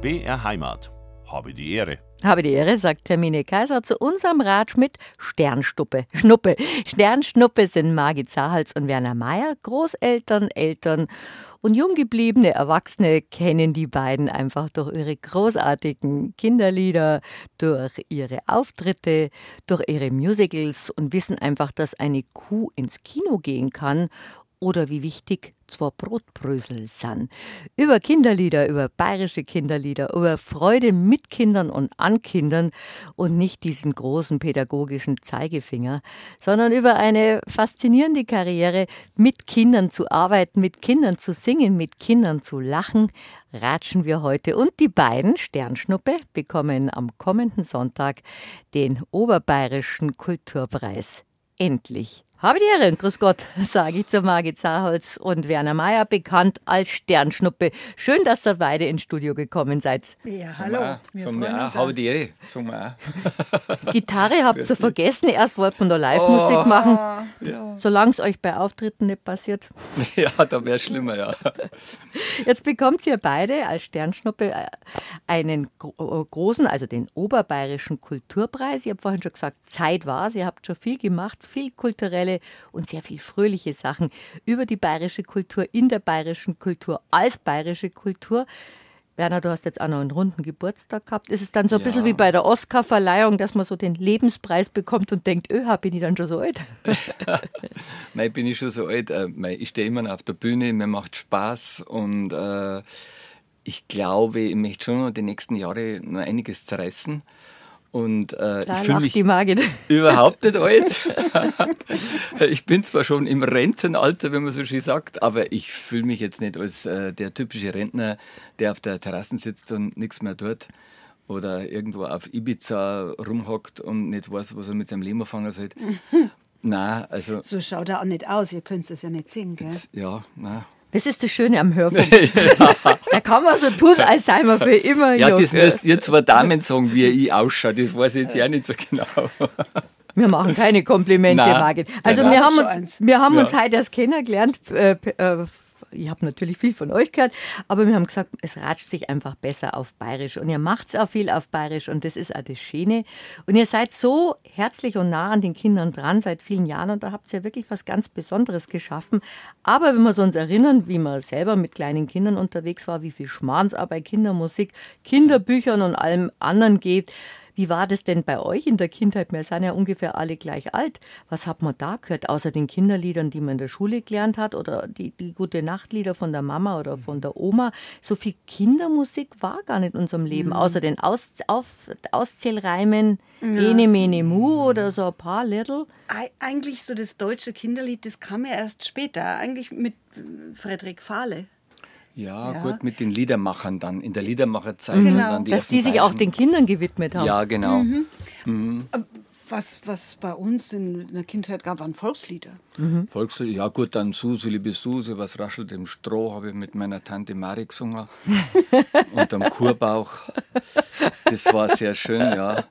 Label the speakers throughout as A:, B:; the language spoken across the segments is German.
A: BR Heimat. Habe die Ehre.
B: Habe die Ehre, sagt Hermine Kaiser zu unserem Ratsch mit Sternstuppe. Schnuppe. Sternschnuppe sind Margit Zahals und Werner Mayer. Großeltern, Eltern und junggebliebene Erwachsene kennen die beiden einfach durch ihre großartigen Kinderlieder, durch ihre Auftritte, durch ihre Musicals und wissen einfach, dass eine Kuh ins Kino gehen kann oder wie wichtig zwei Brotbrösel sind. Über Kinderlieder, über bayerische Kinderlieder, über Freude mit Kindern und an Kindern und nicht diesen großen pädagogischen Zeigefinger, sondern über eine faszinierende Karriere, mit Kindern zu arbeiten, mit Kindern zu singen, mit Kindern zu lachen, ratschen wir heute. Und die beiden, Sternschnuppe, bekommen am kommenden Sonntag den Oberbayerischen Kulturpreis. Endlich. Habe die Ehre, grüß Gott, sage ich zu Margit Zaholz und Werner Mayer, bekannt als Sternschnuppe. Schön, dass ihr beide ins Studio gekommen seid.
C: Ja, hallo.
D: Wir auch, habe die Ehre. Sagen wir
B: auch. Gitarre habt ihr vergessen, erst wollten wir da Live-Musik oh, machen. Ja. Solange es euch bei Auftritten nicht passiert.
D: Ja, da wäre es schlimmer, ja.
B: Jetzt bekommt ihr beide als Sternschnuppe äh, einen großen, also den Oberbayerischen Kulturpreis. Ich habe vorhin schon gesagt, Zeit war Ihr habt schon viel gemacht, viel kulturelle kulturelle und sehr viel fröhliche Sachen über die bayerische Kultur, in der bayerischen Kultur, als bayerische Kultur. Werner, du hast jetzt auch noch einen runden Geburtstag gehabt. Ist es dann so ein ja. bisschen wie bei der Oscar-Verleihung, dass man so den Lebenspreis bekommt und denkt, öh, bin ich dann schon so alt?
D: Nein, bin ich schon so alt. Äh, ich stehe immer auf der Bühne, mir macht Spaß und äh, ich glaube, ich möchte schon noch die nächsten Jahre noch einiges zerreißen. Und äh, ich fühle mich überhaupt nicht alt. ich bin zwar schon im Rentenalter, wenn man so schön sagt, aber ich fühle mich jetzt nicht als äh, der typische Rentner, der auf der Terrasse sitzt und nichts mehr tut. Oder irgendwo auf Ibiza rumhockt und nicht weiß, was er mit seinem Leben anfangen soll. nein, also.
C: So schaut er auch nicht aus, ihr könnt es ja nicht sehen, gell?
D: Jetzt, ja, nein.
B: Das ist das Schöne am Hörfunk. da kann man so tun, als sei man für immer
D: Ja, das müsst ihr zwei Damen sagen, wie ich ausschaue. Das weiß ich jetzt ja nicht so genau.
B: Wir machen keine Komplimente, Margit. Also wir haben uns, wir haben uns heute erst kennengelernt äh, äh, ich habe natürlich viel von euch gehört, aber wir haben gesagt, es ratscht sich einfach besser auf Bayerisch und ihr macht auch viel auf Bayerisch und das ist auch das Schöne. Und ihr seid so herzlich und nah an den Kindern dran seit vielen Jahren und da habt ihr wirklich was ganz Besonderes geschaffen. Aber wenn wir uns erinnern, wie man selber mit kleinen Kindern unterwegs war, wie viel Schmarnsarbeit, Kindermusik, Kinderbüchern und allem anderen geht, wie war das denn bei euch in der Kindheit? Wir sind ja ungefähr alle gleich alt. Was hat man da gehört, außer den Kinderliedern, die man in der Schule gelernt hat oder die, die gute Nachtlieder von der Mama oder von der Oma? So viel Kindermusik war gar nicht in unserem Leben, mhm. außer den Aus, auf, Auszählreimen, ja. Ene, Mene, Mu oder so ein paar Little.
C: Eigentlich so das deutsche Kinderlied, das kam ja erst später, eigentlich mit Frederik Fahle.
D: Ja, ja, gut, mit den Liedermachern dann, in der Liedermacherzeit. Genau.
B: Dann die Dass die sich auch den Kindern gewidmet haben.
D: Ja, genau. Mhm. Mhm.
C: Äh, was, was bei uns in der Kindheit gab, waren Volkslieder.
D: Mhm. Volkslieder, ja gut, dann Suse, liebe Suse, was raschelt im Stroh, habe ich mit meiner Tante Mari gesungen. Unterm Kurbauch. Das war sehr schön, ja.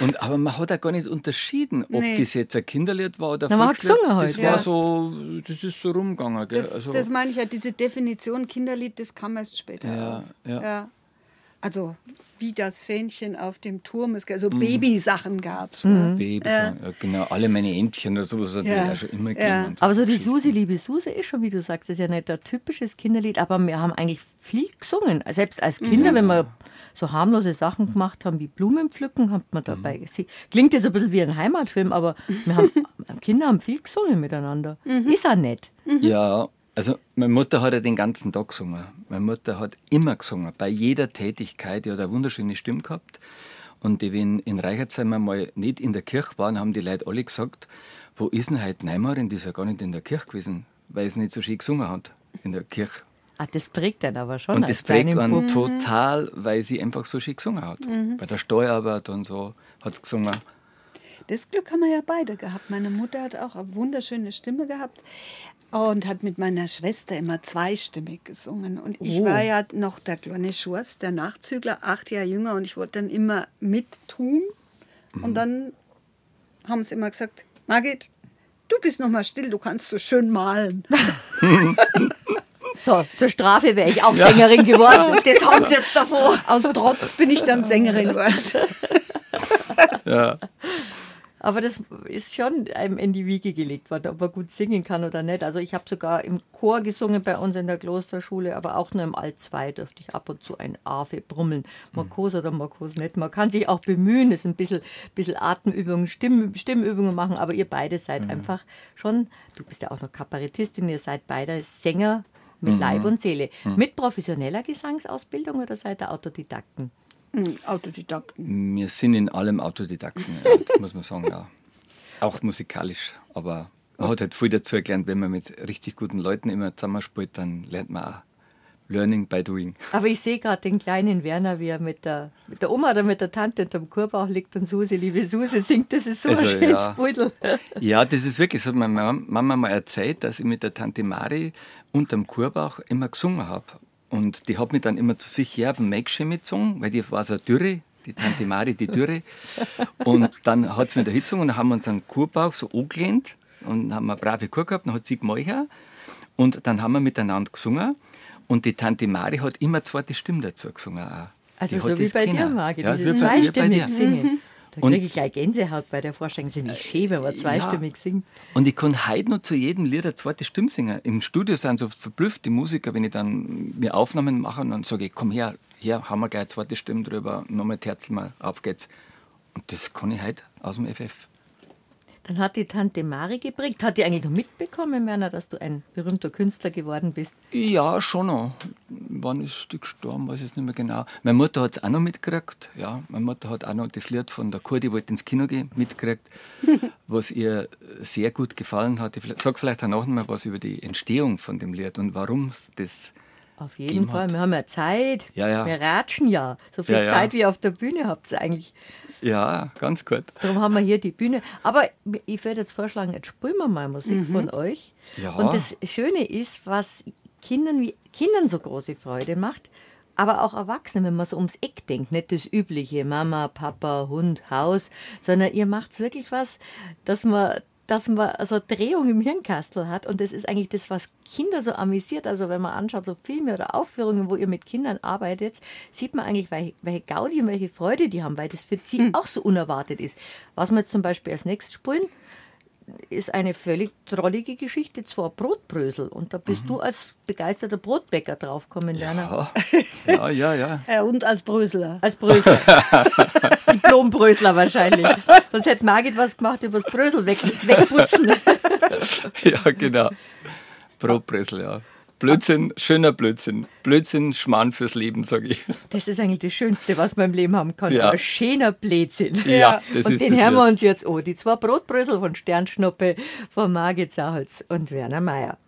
D: Und, aber man hat ja gar nicht unterschieden, ob nee. das jetzt ein Kinderlied war oder ein Volkslied.
B: Halt.
D: Das ja. war so, das ist so rumgegangen. Gell?
C: Das, also, das meine ich ja, diese Definition Kinderlied, das kam erst später
D: ja, ja.
C: ja. Also wie das Fähnchen auf dem Turm ist, also mhm. Babysachen gab es. Ne? Mhm.
D: Babysachen, ja. genau. Alle meine Entchen oder sowas hat ja. ich schon immer ja.
B: Aber so die Susi, liebe Susi, ist schon, wie du sagst, ist ja nicht ein typisches Kinderlied, aber wir haben eigentlich viel gesungen. Selbst als Kinder, mhm. wenn wir so harmlose Sachen gemacht haben wie Blumen pflücken, hat man dabei mhm. gesehen. Klingt jetzt ein bisschen wie ein Heimatfilm, aber wir haben, Kinder haben viel gesungen miteinander. Mhm. Ist auch nett.
D: Mhm. Ja, also meine Mutter hat ja den ganzen Tag gesungen. Meine Mutter hat immer gesungen, bei jeder Tätigkeit. Die hat eine wunderschöne Stimme gehabt. Und die, wenn in Reichertsheim mal nicht in der Kirche waren, haben die Leute alle gesagt, wo ist denn heute Neimarin? Die ist ja gar nicht in der Kirche gewesen, weil sie nicht so schön gesungen hat in der Kirche.
B: Ah, das prägt dann aber schon.
D: Und das prägt einen total, weil sie einfach so schön gesungen hat. Mhm. Bei der Steuerarbeit und so hat gesungen.
C: Das Glück haben wir ja beide gehabt. Meine Mutter hat auch eine wunderschöne Stimme gehabt und hat mit meiner Schwester immer zweistimmig gesungen. Und ich oh. war ja noch der kleine Schurz, der Nachzügler, acht Jahre jünger und ich wollte dann immer mittun. Mhm. Und dann haben sie immer gesagt, Margit, du bist noch mal still, du kannst so schön malen.
B: So, zur Strafe wäre ich auch Sängerin geworden. Das haben sie jetzt davor.
C: Aus Trotz bin ich dann Sängerin geworden.
D: Ja.
B: Aber das ist schon einem in die Wiege gelegt worden, ob man gut singen kann oder nicht. Also ich habe sogar im Chor gesungen bei uns in der Klosterschule, aber auch nur im Alt 2 dürfte ich ab und zu ein Ave brummeln. Markos oder Markos nicht. Man kann sich auch bemühen, es ist ein bisschen, bisschen Atemübungen, Stimm, Stimmübungen machen, aber ihr beide seid einfach schon, du bist ja auch noch Kabarettistin, ihr seid beide Sänger mit Leib und Seele. Mit professioneller Gesangsausbildung oder seid ihr Autodidakten?
C: Hm, Autodidakten.
D: Wir sind in allem Autodidakten, muss man sagen, ja. Auch musikalisch, aber man hat halt viel dazu gelernt, wenn man mit richtig guten Leuten immer zusammenspielt, dann lernt man auch Learning by Doing.
B: Aber ich sehe gerade den kleinen Werner, wie er mit der, mit der Oma oder mit der Tante unterm Kurbauch liegt und Suse, liebe Suse, singt. Das ist so
D: Also,
B: ein schönes
D: ja.
B: Pudel.
D: Ja, das ist wirklich, das hat meine Mam- Mama mal erzählt, dass ich mit der Tante Mari unterm Kurbauch immer gesungen habe. Und die hat mich dann immer zu sich her auf dem Mäckchen mitgesungen, weil die war so Dürre, die Tante Mari, die Dürre. Und dann hat sie mir da hingesungen und dann haben wir uns einen Kurbauch so angelehnt und haben eine brave Kur gehabt, dann hat sie gemalchert und dann haben wir miteinander gesungen. Und die Tante Mari hat immer zweite Stimme dazu gesungen. auch.
B: Also
D: Die
B: so wie bei dir,
D: können.
B: Margit,
D: Ja,
B: dieses zweistimmig
D: dir.
B: singen. Da
D: Und-
B: kriege ich gleich Gänsehaut bei der Vorstellung. Ist nicht schön, wenn man zweistimmig singt.
D: Und ich kann heute noch zu jedem Lied eine zweite Stimme singen. Im Studio sind so verblüfft die Musiker, wenn ich dann mir Aufnahmen mache und dann sage ich, komm her, hier haben wir gleich eine zweite Stimme drüber, nochmal Terzel mal, auf geht's. Und das kann ich heute aus dem FF.
B: Dann hat die Tante Mari geprägt. Hat die eigentlich noch mitbekommen, Werner, dass du ein berühmter Künstler geworden bist?
D: Ja, schon noch. Wann ist die gestorben, weiß ich nicht mehr genau. Meine Mutter hat es auch noch mitgekriegt. Ja, meine Mutter hat auch noch das Lied von der Kur, die wollte ins Kino gehen, mitgekriegt, was ihr sehr gut gefallen hat. Ich sage vielleicht auch noch mal was über die Entstehung von dem Lied und warum das
B: Auf jeden Fall.
D: hat.
B: Wir haben ja Zeit.
D: Ja, ja.
B: Wir ratschen ja. So viel
D: Ja, ja.
B: Zeit wie ihr auf der Bühne habt ihr eigentlich.
D: Ja, ganz gut.
B: Darum haben wir hier die Bühne. Aber ich würde jetzt vorschlagen, jetzt spielen wir mal Musik von euch.
D: Ja.
B: Und das Schöne ist, was Kindern, wie, Kindern so große Freude macht, aber auch Erwachsenen, wenn man so ums Eck denkt, nicht das übliche Mama, Papa, Hund, Haus, sondern ihr macht wirklich was, dass man dass man so eine Drehung im Hirnkastel hat und das ist eigentlich das, was Kinder so amüsiert. Also wenn man anschaut, so Filme oder Aufführungen, wo ihr mit Kindern arbeitet, sieht man eigentlich, welche, welche Gaudi und welche Freude die haben, weil das für sie auch so unerwartet ist. Was wir jetzt zum Beispiel als nächstes spielen, ist eine völlig drollige Geschichte, zwar Brotbrösel. Und da bist du als begeisterter Brotbäcker draufgekommen, Werner.
D: Ja, ja, ja.
C: Ja, und als Brösler.
B: Als Brösler. Diplombrösler wahrscheinlich. Sonst hätte Margit was gemacht über das Brösel weg, wegputzen.
D: Ja, genau. Brotbrösel, ja. Blödsinn, schöner Blödsinn. Blödsinn, Schmarrn fürs Leben, sage ich.
B: Das ist eigentlich das Schönste, was man im Leben haben kann.
D: Ja.
B: Ein schöner Blödsinn.
D: Ja, das
B: und
D: ist
B: den
D: das
B: hören wir uns jetzt an. Die zwei Brotbrösel von Sternschnuppe, von Margit Saholz und Werner Mayer.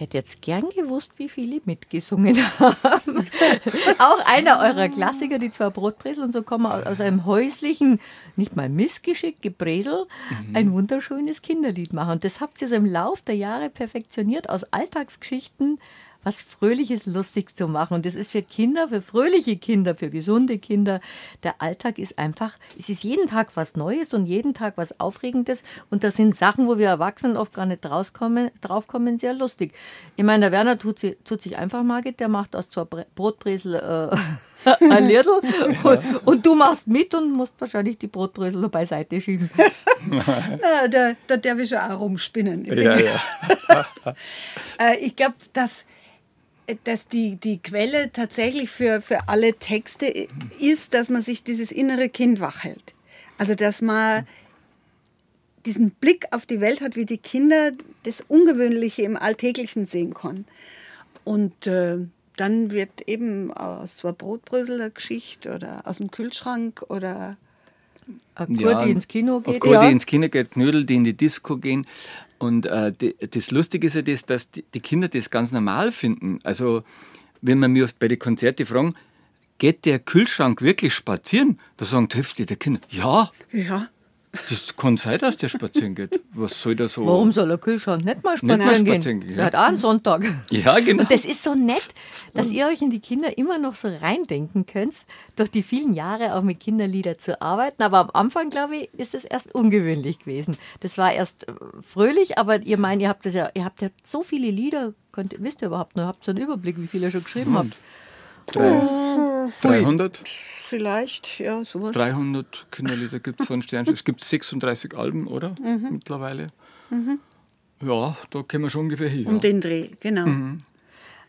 B: Ich hätte jetzt gern gewusst, wie viele mitgesungen haben. Auch einer eurer Klassiker, die zwei Brotbresel, und so kommen aus einem häuslichen, nicht mal Missgeschick, Gebresel, ein wunderschönes Kinderlied machen. Und das habt ihr so im Lauf der Jahre perfektioniert, aus Alltagsgeschichten was Fröhliches, lustig zu machen. Und das ist für Kinder, für fröhliche Kinder, für gesunde Kinder. Der Alltag ist einfach, es ist jeden Tag was Neues und jeden Tag was Aufregendes. Und das sind Sachen, wo wir Erwachsenen oft gar nicht draufkommen, draufkommen sehr lustig. Ich meine, der Werner tut, tut sich einfach, Margit, der macht aus Bre- Brotbresel äh, ein Lidl. Und, und du machst mit und musst wahrscheinlich die Brotbrösel beiseite schieben.
C: Ja, da, da darf ich schon auch rumspinnen. Ich,
D: Ja, ja.
C: äh, ich glaube, dass, dass die, die Quelle tatsächlich für, für alle Texte ist, dass man sich dieses innere Kind wach hält. Also, dass man diesen Blick auf die Welt hat, wie die Kinder das Ungewöhnliche im Alltäglichen sehen können. Und äh, dann wird eben aus so einer Brotbrösel eine Geschichte oder aus dem Kühlschrank oder
B: Eine Kur, die ins Kino geht.
D: Kur,
C: Ja.
D: die ins Kino geht, Knödel, die in die Disco gehen. Und äh, das Lustige ist ja das, dass die, Kinder das ganz normal finden. Also, wenn man mir oft bei den Konzerten fragen, geht der Kühlschrank wirklich spazieren? Da sagen die Hälfte der Kinder, ja,
C: ja,
D: Das kann sein, dass der spazieren geht. Was soll der so?
B: Warum soll der Kühlschrank nicht mal
D: Nicht mal
B: spazieren gehen?
D: spazieren gehen,
B: Er hat auch einen Sonntag.
D: Ja, genau.
B: Und das ist so nett, dass ihr euch in die Kinder immer noch so reindenken könnt, durch die vielen Jahre auch mit Kinderlieder zu arbeiten. Aber am Anfang, glaube ich, ist das erst ungewöhnlich gewesen. Das war erst äh, fröhlich, aber ihr meint, ihr habt das ja, ihr habt ja so viele Lieder, könnt, wisst ihr überhaupt noch, habt ihr einen Überblick, wie viele ihr schon geschrieben habt?
D: Drei, 300,
C: Vielleicht, ja, sowas.
D: 300 Kinderlieder gibt es von Sternchen. Es gibt 36 Alben, oder? Mittlerweile. Ja, da kommen wir schon ungefähr hin.
C: Um
D: Ja.
C: den Dreh, genau.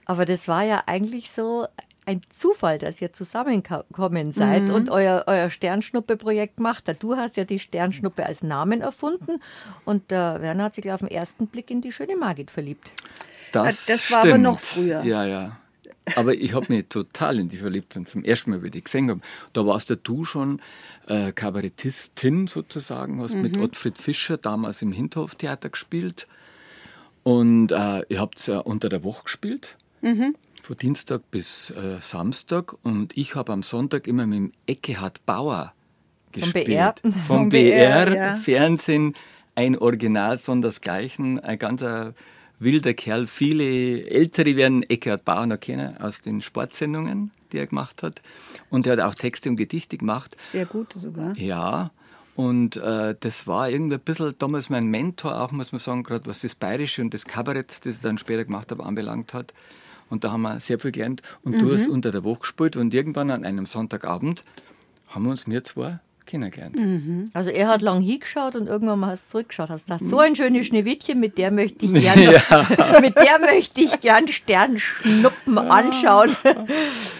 B: Aber das war ja eigentlich so ein Zufall, dass ihr zusammengekommen seid und euer, euer Sternschnuppe-Projekt macht. Du hast ja die Sternschnuppe als Namen erfunden und der Werner hat sich gleich auf den ersten Blick in die schöne Margit verliebt.
D: Das,
C: Das war aber noch früher.
D: Ja, ja. Aber ich habe mich total in die verliebt und zum ersten Mal, wie ich die gesehen habe, da warst ja du schon äh, Kabarettistin sozusagen, hast mit Ottfried Fischer damals im Hinterhoftheater gespielt und äh, ihr habt ja unter der Woche gespielt, von Dienstag bis äh, Samstag und ich habe am Sonntag immer mit dem Eckehard Bauer gespielt.
B: BR?
D: Vom,
C: Vom
D: BR,
C: BR, ja.
D: Fernsehen, ein Original sondersgleichen, ein ganzer wilder Kerl. Viele Ältere werden Eckhard Bauer noch kennen aus den Sportsendungen, die er gemacht hat. Und er hat auch Texte und Gedichte gemacht.
C: Sehr gut sogar.
D: Ja, und äh, das war irgendwie ein bisschen damals mein Mentor, auch muss man sagen, gerade was das Bayerische und das Kabarett, das ich dann später gemacht habe, anbelangt hat. Und da haben wir sehr viel gelernt. Und du hast unter der Woche gespielt und irgendwann an einem Sonntagabend haben wir uns mir zwei kennengelernt.
B: Also er hat lang hingeschaut und irgendwann mal hast du zurückgeschaut. Hast gesagt, so ein schönes Schneewittchen, mit der möchte ich gern, mit der möchte ich gern Sternschnuppen anschauen.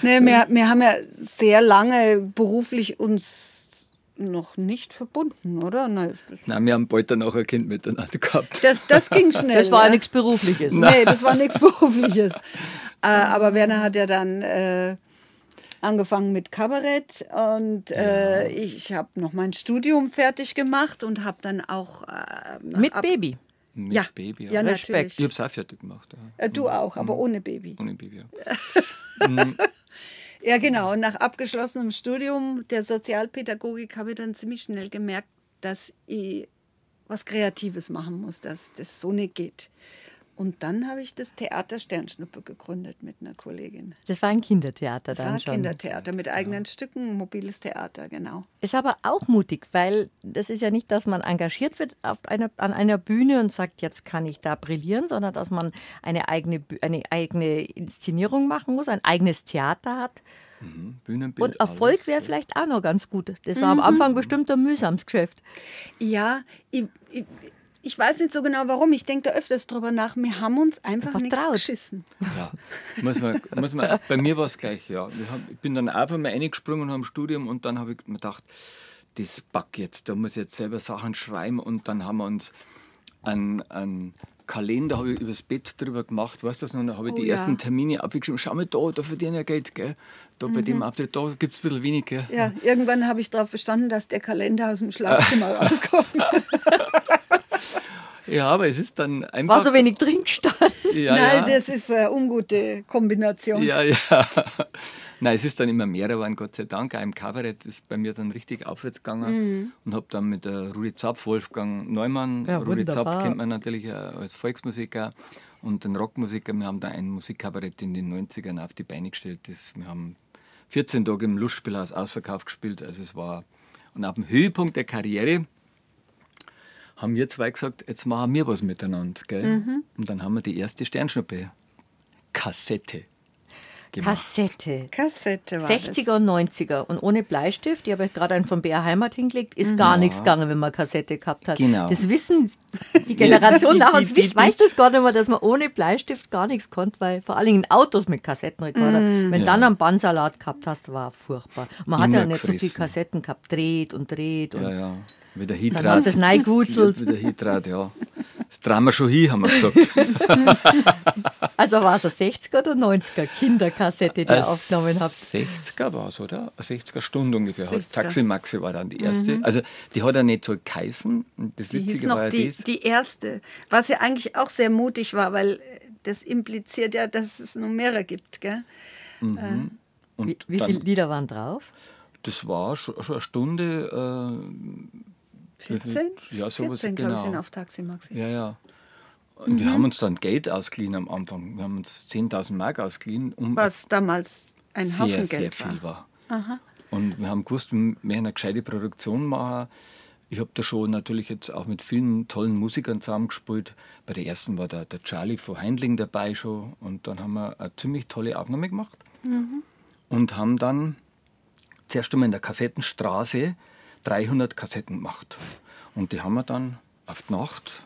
C: Nee, wir, wir haben ja sehr lange beruflich uns noch nicht verbunden, oder? Nein,
D: Nein, wir haben bald danach ein Kind miteinander gehabt.
C: das, das ging schnell.
B: Das war ja
C: ja.
B: nichts Berufliches.
C: Nee, das war nichts Berufliches. äh, aber Werner hat ja dann äh, angefangen mit Kabarett und äh, ich habe noch mein Studium fertig gemacht und habe dann auch äh,
B: Mit
C: ab-
B: Baby.
D: Mit
C: Ja,
D: Baby.
C: ja,
D: Ja.
C: natürlich.
B: Respekt.
D: Ich habe es auch fertig gemacht. Ja.
C: Äh, du auch, aber ohne Baby.
D: Ohne Baby. Ja.
C: Ja, genau. Und nach abgeschlossenem Studium der Sozialpädagogik habe ich dann ziemlich schnell gemerkt, dass ich was Kreatives machen muss, dass das so nicht geht. Und dann habe ich das Theater Sternschnuppe gegründet mit einer Kollegin.
B: Das war ein Kindertheater
C: Das
B: dann
C: war
B: schon.
C: Kindertheater mit eigenen Stücken, ein mobiles Theater, genau.
B: Ist aber auch mutig, weil das ist ja nicht, dass man engagiert wird auf einer, an einer Bühne und sagt, jetzt kann ich da brillieren, sondern dass man eine eigene, eine eigene Inszenierung machen muss, ein eigenes Theater hat.
D: Bühnenbild.
B: Und Erfolg wäre vielleicht auch noch ganz gut. Das war am Anfang bestimmt ein mühsames Geschäft.
C: Ja, ich, ich, ich weiß nicht so genau warum. Ich denke da öfters drüber nach. Wir haben uns einfach nichts
B: Vertraut.
C: geschissen.
D: Ja, muss man, muss man, bei mir war es gleich, ja. Wir haben, ich bin dann einfach mal reingesprungen und habe im Studium und dann habe ich mir gedacht, das pack jetzt, da muss ich jetzt selber Sachen schreiben und dann haben wir uns einen, einen Kalender habe ich übers Bett drüber gemacht, weißt du das noch? Da habe ich
C: Oh
D: die
C: ja.
D: ersten Termine abgeschrieben. Schau mal da, da verdiene ich Geld, gell? Da bei dem Auftritt, da gibt es ein bisschen wenig, gell?
C: Ja, irgendwann habe ich darauf bestanden, dass der Kalender aus dem Schlafzimmer rauskommt.
D: Ja, aber es ist dann einfach.
B: War so wenig drin gestanden.
D: ja,
C: Nein,
D: ja.
C: das ist eine ungute Kombination.
D: Ja, ja. Nein, es ist dann immer mehr geworden, Gott sei Dank. Auch im Kabarett ist bei mir dann richtig aufwärts gegangen und habe dann mit der Rudi Zapf, Wolfgang Neumann,
B: Ja,
D: Rudi Zapf
B: wunderbar.
D: kennt man natürlich äh, als Volksmusiker und den Rockmusiker. Wir haben da ein Musikkabarett in den 90ern auf die Beine gestellt. Das, wir haben 14 Tage im Lustspielhaus ausverkauft gespielt. Also es war, und auf dem Höhepunkt der Karriere haben wir zwei gesagt, jetzt machen wir was miteinander. Gell? Und dann haben wir die erste Sternschnuppe-Kassette gemacht.
B: Kassette.
C: Kassette war
B: 60er und 90er und ohne Bleistift, ich habe euch gerade einen von BR Heimat hingelegt, ist gar nichts gegangen, wenn man Kassette gehabt hat.
D: Genau.
B: Das wissen die Generation
D: Die-
B: nach
D: die-
B: uns,
D: die-
B: wisst- weiß das gar nicht mehr, dass man ohne Bleistift gar nichts konnte, weil vor allen Dingen Autos mit Kassettenrekorder, wenn dann einen Bandsalat gehabt hast, war furchtbar. Man hat ja
D: Immer
B: nicht so viele
D: gefressen.
B: Kassetten gehabt, dreht und dreht und
D: Ja, ja. Wieder
B: dann
D: Hitrat.
B: haben sie es reingewurzelt.
D: Wieder Hitrat, ja. Das drehen wir schon hin, haben wir gesagt.
B: Also war es eine 60er oder 90er Kinderkassette, die ihr aufgenommen habt.
D: 60er war es, oder? Eine 60er Stunde ungefähr.
C: 60er.
D: Taxi Maxi war dann die erste. Also die hat ja nicht so geheißen. Und Das
C: Die hieß
D: Witzige
C: noch
D: war ja
C: die,
D: das.
C: die erste. Was ja eigentlich auch sehr mutig war, weil äh, das impliziert ja, dass es noch mehrere gibt. Gell?
D: und
B: Wie, wie
D: dann,
B: viele Lieder waren drauf?
D: Das war schon, schon eine Stunde. Äh,
C: 14?
D: Ja, sowas,
C: 14, glaube ich,
D: genau.
C: sind auf Taxi Maxi.
D: Ja, ja. Und wir haben uns dann Geld ausgeliehen am Anfang. Wir haben uns 10.000 Mark ausgeliehen, um
C: Was damals ein
D: sehr,
C: Haufen
D: sehr
C: Geld
D: viel
C: war.
D: war. Und wir haben gewusst, wir müssen eine gescheite Produktion machen. Ich habe da schon natürlich jetzt auch mit vielen tollen Musikern zusammengespielt. Bei der ersten war der, der Charlie von Heindling dabei schon. Und dann haben wir eine ziemlich tolle Aufnahme gemacht. Und haben dann zuerst einmal in der Kassettenstraße 300 Kassetten gemacht. Und die haben wir dann auf die Nacht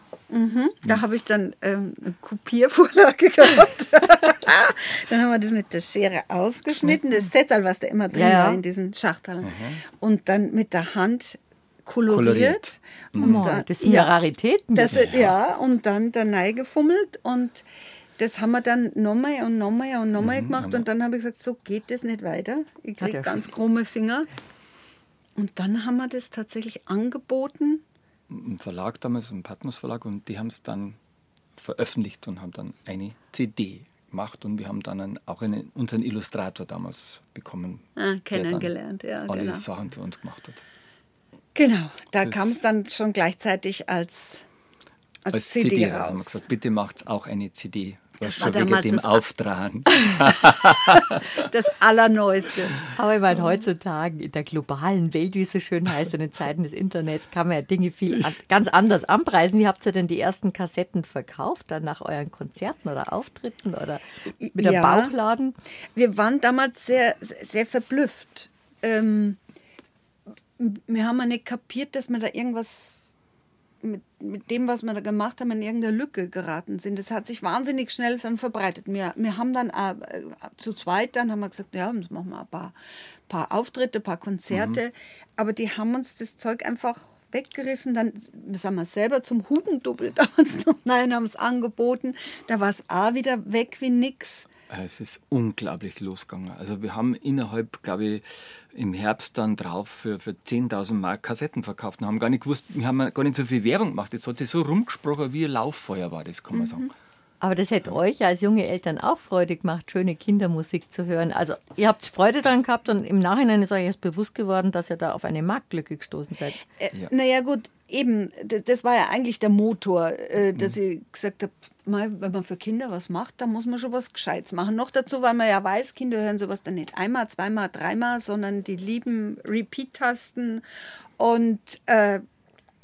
C: Da habe ich dann ähm, eine Kopiervorlage gehabt. dann haben wir das mit der Schere ausgeschnitten, das Zettel, was da immer drin
B: Ja,
C: war in diesen Schachteln. Und dann mit der Hand koloriert.
D: Koloriert.
C: Und dann,
B: das sind ja, Raritäten.
C: das, ja. und dann da gefummelt und das haben wir dann nochmal und nochmal und nochmal gemacht und dann habe ich gesagt, so geht das nicht weiter. Ich kriege ganz krumme Finger. Und dann haben wir das tatsächlich angeboten.
D: ein Verlag damals, ein Patmos Verlag, und die haben es dann veröffentlicht und haben dann eine CD gemacht und wir haben dann einen, auch einen, unseren Illustrator damals bekommen,
C: Ah, kennengelernt, ja,
D: alle
C: genau.
D: Sachen für uns gemacht hat.
C: Genau, da kam es dann schon gleichzeitig als, als,
D: Als
C: CD,
D: CD, raus. haben wir gesagt, bitte macht auch eine CD. Was
C: war
D: schon wegen
C: damals
D: dem
C: das-
D: Auftragen.
C: Das Allerneueste.
B: Aber ich meine, heutzutage in der globalen Welt, wie es so schön heißt, in den Zeiten des Internets, kann man ja Dinge viel an, ganz anders anpreisen. Wie habt ihr denn die ersten Kassetten verkauft? Dann nach euren Konzerten oder Auftritten oder mit der
C: Ja.
B: Bauchladen?
C: Wir waren damals sehr, sehr verblüfft. Ähm, wir haben ja nicht kapiert, dass wir da irgendwas mit, mit dem, was wir da gemacht haben, in irgendeine Lücke geraten sind. Das hat sich wahnsinnig schnell verbreitet. Wir, wir haben dann äh, zu zweit, dann haben wir gesagt, ja, jetzt machen wir ein paar, paar Auftritte, ein paar Konzerte. Aber die haben uns das Zeug einfach weggerissen. Dann sind wir selber zum Hugendoppel damals noch. Nein, haben es angeboten. Da war es auch wieder weg wie nix.
D: Äh, Es ist unglaublich losgegangen. Also wir haben innerhalb, glaube ich, im Herbst dann drauf für, für 10.000 Mark Kassetten verkauft und haben gar nicht gewusst, wir haben gar nicht so viel Werbung gemacht. Das hat sich so rumgesprochen, wie ein Lauffeuer war das, kann man sagen.
B: Aber das hätte euch ja als junge Eltern auch Freude gemacht, schöne Kindermusik zu hören. Also ihr habt Freude daran gehabt und im Nachhinein ist euch erst bewusst geworden, dass ihr da auf eine Marktlücke gestoßen seid.
C: Äh,
D: Ja.
C: Naja, gut, eben, das war ja eigentlich der Motor, äh, dass ich gesagt habe, wenn man für Kinder was macht, dann muss man schon was Gescheites machen. Noch dazu, weil man ja weiß, Kinder hören sowas dann nicht einmal, zweimal, dreimal, sondern die lieben Repeat-Tasten und äh,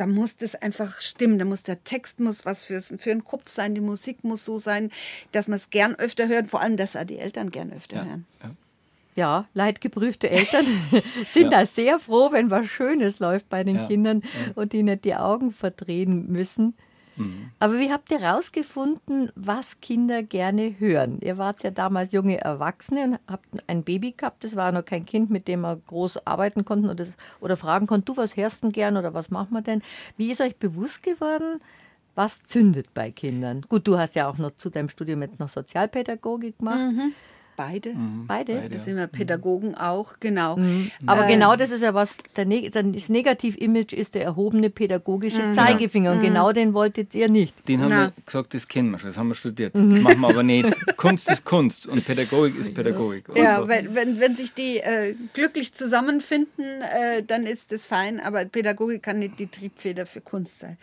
C: da muss das einfach stimmen. Da muss der Text muss was fürs, für den Kopf sein, die Musik muss so sein, dass man es gern öfter hört, vor allem, dass auch die Eltern gern öfter
D: Ja,
C: hören.
D: ja.
B: Ja, leidgeprüfte Eltern sind da sehr froh, wenn was Schönes läuft bei den
D: Ja,
B: Kindern und die nicht die Augen verdrehen müssen. Aber wie habt ihr herausgefunden, was Kinder gerne hören? Ihr wart ja damals junge Erwachsene und habt ein Baby gehabt. Das war noch kein Kind, mit dem wir groß arbeiten konnten oder, oder fragen konnten, du, was hörst denn gern oder was machen wir denn? Wie ist euch bewusst geworden, was zündet bei Kindern? Gut, du hast ja auch noch zu deinem Studium jetzt noch Sozialpädagogik gemacht.
C: Beide.
B: Beide.
D: beide.
C: Da sind wir Pädagogen auch, genau.
B: Aber
C: Äh,
B: genau das ist ja was, der dann das Negativ-Image ist der erhobene pädagogische Zeigefinger und genau den wolltet ihr nicht.
D: Den haben
C: Na.
D: wir gesagt, das kennen wir schon, das haben wir studiert. Das machen wir aber nicht. Kunst ist Kunst und Pädagogik ist Pädagogik.
C: Ja,
D: so.
C: wenn, wenn, wenn sich die äh, glücklich zusammenfinden, äh, dann ist das fein, aber Pädagogik kann nicht die Triebfeder für Kunst sein.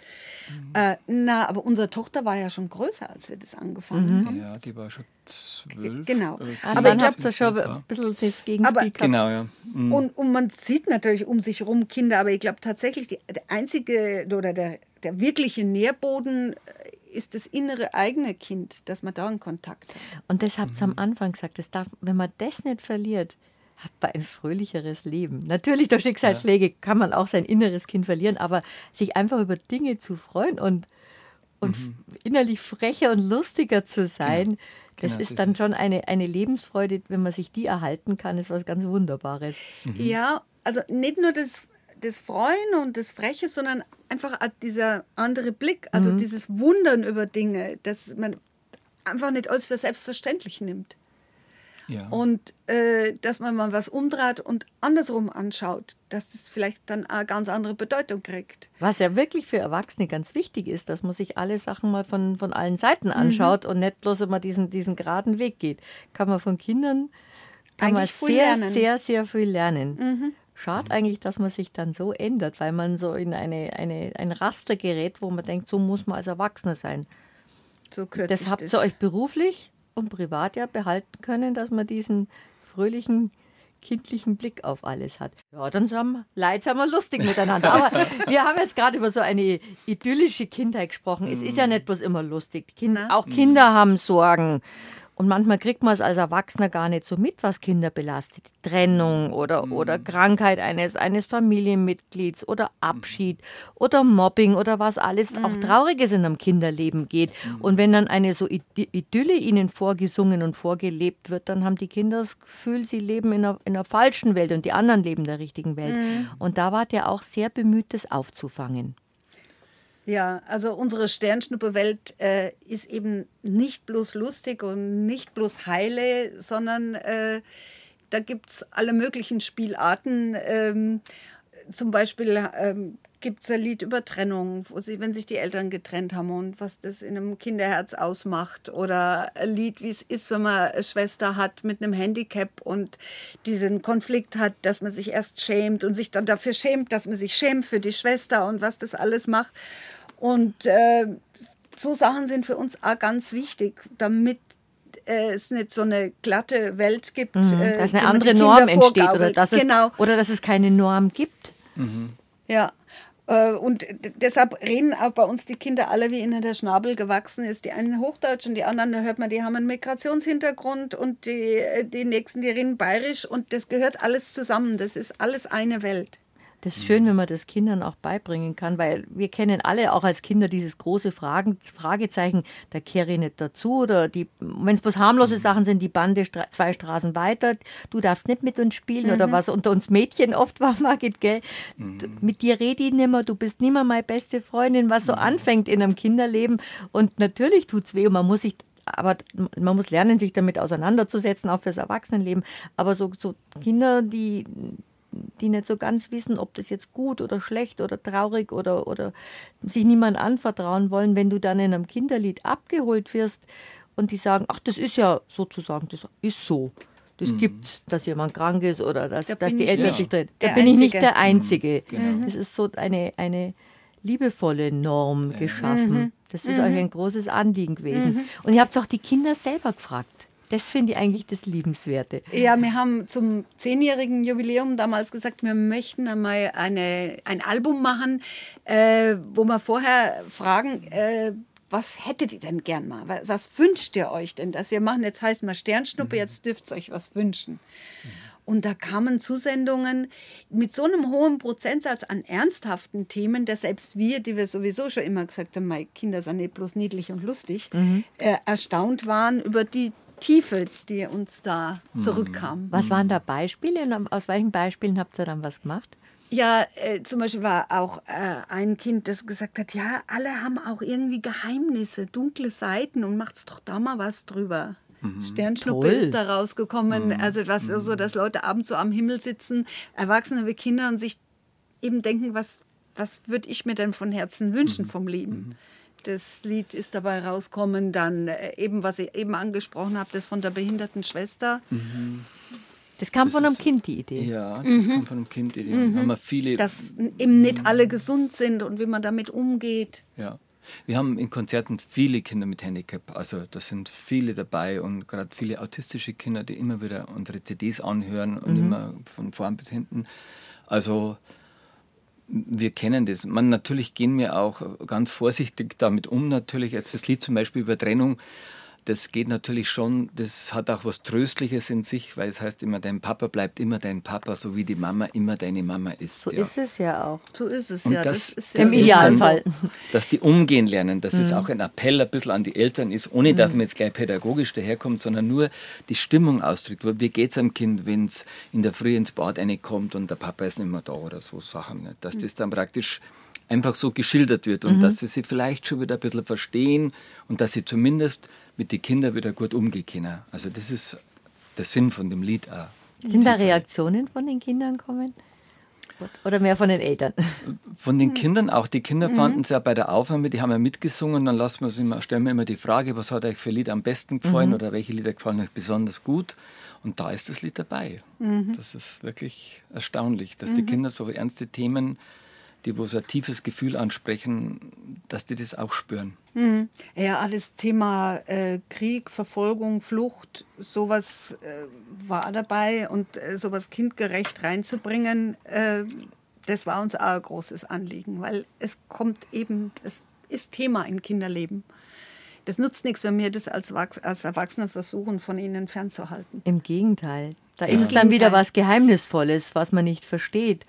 C: Äh, na, aber unsere Tochter war ja schon größer, als wir das angefangen haben.
D: ja, die war schon zwölf.
C: Genau.
D: äh,
C: Aber ich
B: ich
C: glaub,
B: habe schon ein bisschen das Gegenspiel.
D: Genau, ja. Mhm.
C: Und, und man sieht natürlich um sich herum Kinder, aber ich glaube tatsächlich, die, der einzige oder der, der wirkliche Nährboden äh, ist das innere eigene Kind, dass man da einen Kontakt hat.
B: Und das habt ihr am Anfang gesagt, das darf, wenn man das nicht verliert, hat man ein fröhlicheres Leben. Natürlich durch Schicksalsschläge kann man auch sein inneres Kind verlieren, aber sich einfach über Dinge zu freuen und, und innerlich frecher und lustiger zu sein, das
D: Genau,
B: ist
D: das
B: dann schon eine, eine Lebensfreude, wenn man sich die erhalten kann, ist was ganz Wunderbares.
C: Ja, also nicht nur das, das Freuen und das Freche, sondern einfach dieser andere Blick, also dieses Wundern über Dinge, dass man einfach nicht alles für selbstverständlich nimmt.
D: Ja.
C: Und äh, dass man mal was umdreht und andersrum anschaut, dass das vielleicht dann eine ganz andere Bedeutung kriegt.
B: Was ja wirklich für Erwachsene ganz wichtig ist, dass man sich alle Sachen mal von, von allen Seiten anschaut und nicht bloß immer diesen, diesen geraden Weg geht. Kann man von Kindern kann
C: Eigentlich
B: man sehr,
C: lernen.
B: sehr, sehr viel lernen. Schade eigentlich, dass man sich dann so ändert, weil man so in eine, eine, ein Raster gerät, wo man denkt, so muss man als Erwachsener sein. So das habt ihr euch beruflich und privat ja behalten können, dass man diesen fröhlichen kindlichen Blick auf alles hat. Ja, dann sind wir, Leid, sind wir lustig miteinander. Aber wir haben jetzt gerade über so eine idyllische Kindheit gesprochen. Es ist ja nicht bloß immer lustig. Kind, auch Kinder haben Sorgen und manchmal kriegt man es als Erwachsener gar nicht so mit, was Kinder belastet. Trennung oder, mhm. oder Krankheit eines, eines Familienmitglieds oder Abschied oder Mobbing oder was alles mhm. auch Trauriges in einem Kinderleben geht. Mhm. Und wenn dann eine so Idylle ihnen vorgesungen und vorgelebt wird, dann haben die Kinder das Gefühl, sie leben in einer, in einer falschen Welt und die anderen leben in der richtigen Welt. Mhm. Und da war der auch sehr bemüht, das aufzufangen.
C: Ja, also unsere Sternschnuppe-Welt äh, ist eben nicht bloß lustig und nicht bloß heile, sondern äh, da gibt es alle möglichen Spielarten. Ähm, zum Beispiel ähm, gibt es ein Lied über Trennung, wo sie, wenn sich die Eltern getrennt haben und was das in einem Kinderherz ausmacht. Oder ein Lied, wie es ist, wenn man eine Schwester hat mit einem Handicap und diesen Konflikt hat, dass man sich erst schämt und sich dann dafür schämt, dass man sich schämt für die Schwester und was das alles macht. Und äh, so Sachen sind für uns auch ganz wichtig, damit äh, es nicht so eine glatte Welt gibt. Mhm,
B: äh, dass eine andere Norm entsteht oder dass, genau. es, oder dass es keine Norm gibt.
C: Mhm. Ja. Äh, und deshalb reden auch bei uns die Kinder alle, wie ihnen der Schnabel gewachsen ist. Die einen Hochdeutsch und die anderen, da hört man, die haben einen Migrationshintergrund und die, die nächsten, die reden bayerisch und das gehört alles zusammen. Das ist alles eine Welt.
B: Das ist schön, wenn man das Kindern auch beibringen kann, weil wir kennen alle auch als Kinder dieses große Fragen, Fragezeichen, da kehre ich nicht dazu oder wenn es bloß harmlose mhm. Sachen sind, die Bande zwei Straßen weiter, du darfst nicht mit uns spielen mhm. oder was unter uns Mädchen oft war, Margit, gell? Mhm. Mit dir rede ich nimmer, du bist nimmer meine beste Freundin, was so mhm. anfängt in einem Kinderleben und natürlich tut es weh und man muss sich aber man muss lernen, sich damit auseinanderzusetzen, auch fürs Erwachsenenleben. Aber so, so Kinder, die, die nicht so ganz wissen, ob das jetzt gut oder schlecht oder traurig oder, oder sich niemand anvertrauen wollen, wenn du dann in einem Kinderlied abgeholt wirst und die sagen, ach, das ist ja sozusagen, das ist so. Das mhm. gibt's, dass jemand krank ist oder dass, da dass die Eltern sich drehen. Da bin Einzige. ich nicht der Einzige. Mhm. Genau. Das ist so eine, eine liebevolle Norm geschaffen. Mhm. Das ist mhm. euch ein großes Anliegen gewesen. Mhm. Und ihr habt auch die Kinder selber gefragt. Das finde ich eigentlich das Liebenswerte.
C: Ja, wir haben zum zehnjährigen Jubiläum damals gesagt, wir möchten einmal eine, ein Album machen, äh, wo wir vorher fragen, äh, was hättet ihr denn gern mal? Was, was, wünscht ihr euch denn, dass wir machen? Jetzt heißt mal Sternschnuppe, mhm. jetzt dürft ihr euch was wünschen. Mhm. Und da kamen Zusendungen mit so einem hohen Prozentsatz an ernsthaften Themen, dass selbst wir, die wir sowieso schon immer gesagt haben, meine Kinder sind nicht bloß niedlich und lustig, mhm. äh, erstaunt waren über die Tiefe, die uns da mhm. zurückkam.
B: Was waren da Beispiele? Aus welchen Beispielen habt ihr dann was gemacht?
C: Ja, äh, zum Beispiel war auch äh, ein Kind, das gesagt hat, ja, alle haben auch irgendwie Geheimnisse, dunkle Seiten und macht's doch da mal was drüber. Mhm. Sternschnuppe ist da rausgekommen. Mhm. Also was mhm. so, dass Leute abends so am Himmel sitzen, Erwachsene wie Kinder und sich eben denken, was, was würde ich mir denn von Herzen wünschen mhm. vom Leben? Das Lied ist dabei rauskommen. Dann äh, eben, was ich eben angesprochen habe, das von der behinderten Schwester. Mhm.
B: Das kam das von einem Kind, die Idee.
D: Ja, das mhm. kam von einem Kind, die Idee. Mhm. Haben wir viele,
C: Dass eben nicht alle gesund sind und wie man damit umgeht.
D: Ja. Wir haben in Konzerten viele Kinder mit Handicap. Also da sind viele dabei und gerade viele autistische Kinder, die immer wieder unsere CDs anhören und mhm. immer von vorn bis hinten. Also wir kennen das. Man, natürlich gehen wir auch ganz vorsichtig damit um. Natürlich, jetzt das Lied zum Beispiel über Trennung das geht natürlich schon, das hat auch was Tröstliches in sich, weil es heißt immer, dein Papa bleibt immer dein Papa, so wie die Mama immer deine Mama ist.
B: So ja. ist es ja auch.
C: So ist es
D: Und
C: ja.
D: Das,
C: das
B: ja Im Idealfall.
D: dass die umgehen lernen, dass mhm. es auch ein Appell ein bisschen an die Eltern ist, ohne dass mhm. man jetzt gleich pädagogisch daherkommt, sondern nur die Stimmung ausdrückt. Wie geht es einem Kind, wenn es in der Früh ins Bad kommt und der Papa ist nicht mehr da oder so Sachen. Dass mhm. das dann praktisch einfach so geschildert wird und mhm. dass sie sich vielleicht schon wieder ein bisschen verstehen und dass sie zumindest mit den Kindern wieder gut umgehen können. Also das ist der Sinn von dem Lied auch.
B: Sind da Reaktionen von den Kindern kommen? Sport? Oder mehr von den Eltern?
D: Von den Kindern auch. Die Kinder fanden es ja bei der Aufnahme, die haben ja mitgesungen. Dann lassen wir immer, stellen wir immer die Frage, was hat euch für Lied am besten gefallen oder welche Lieder gefallen euch besonders gut. Und da ist das Lied dabei. Das ist wirklich erstaunlich, dass die Kinder so ernste Themen, die wo so ein tiefes Gefühl ansprechen, dass die das auch spüren.
C: Ja, alles Thema äh, Krieg, Verfolgung, Flucht, sowas äh, war dabei und äh, sowas kindgerecht reinzubringen, äh, das war uns auch ein großes Anliegen, weil es kommt eben, es ist Thema in Kinderleben. Das nutzt nichts, wenn wir das als, als Erwachsene versuchen, von ihnen fernzuhalten.
B: Im Gegenteil. Da ist es dann wieder was Geheimnisvolles, was man nicht versteht.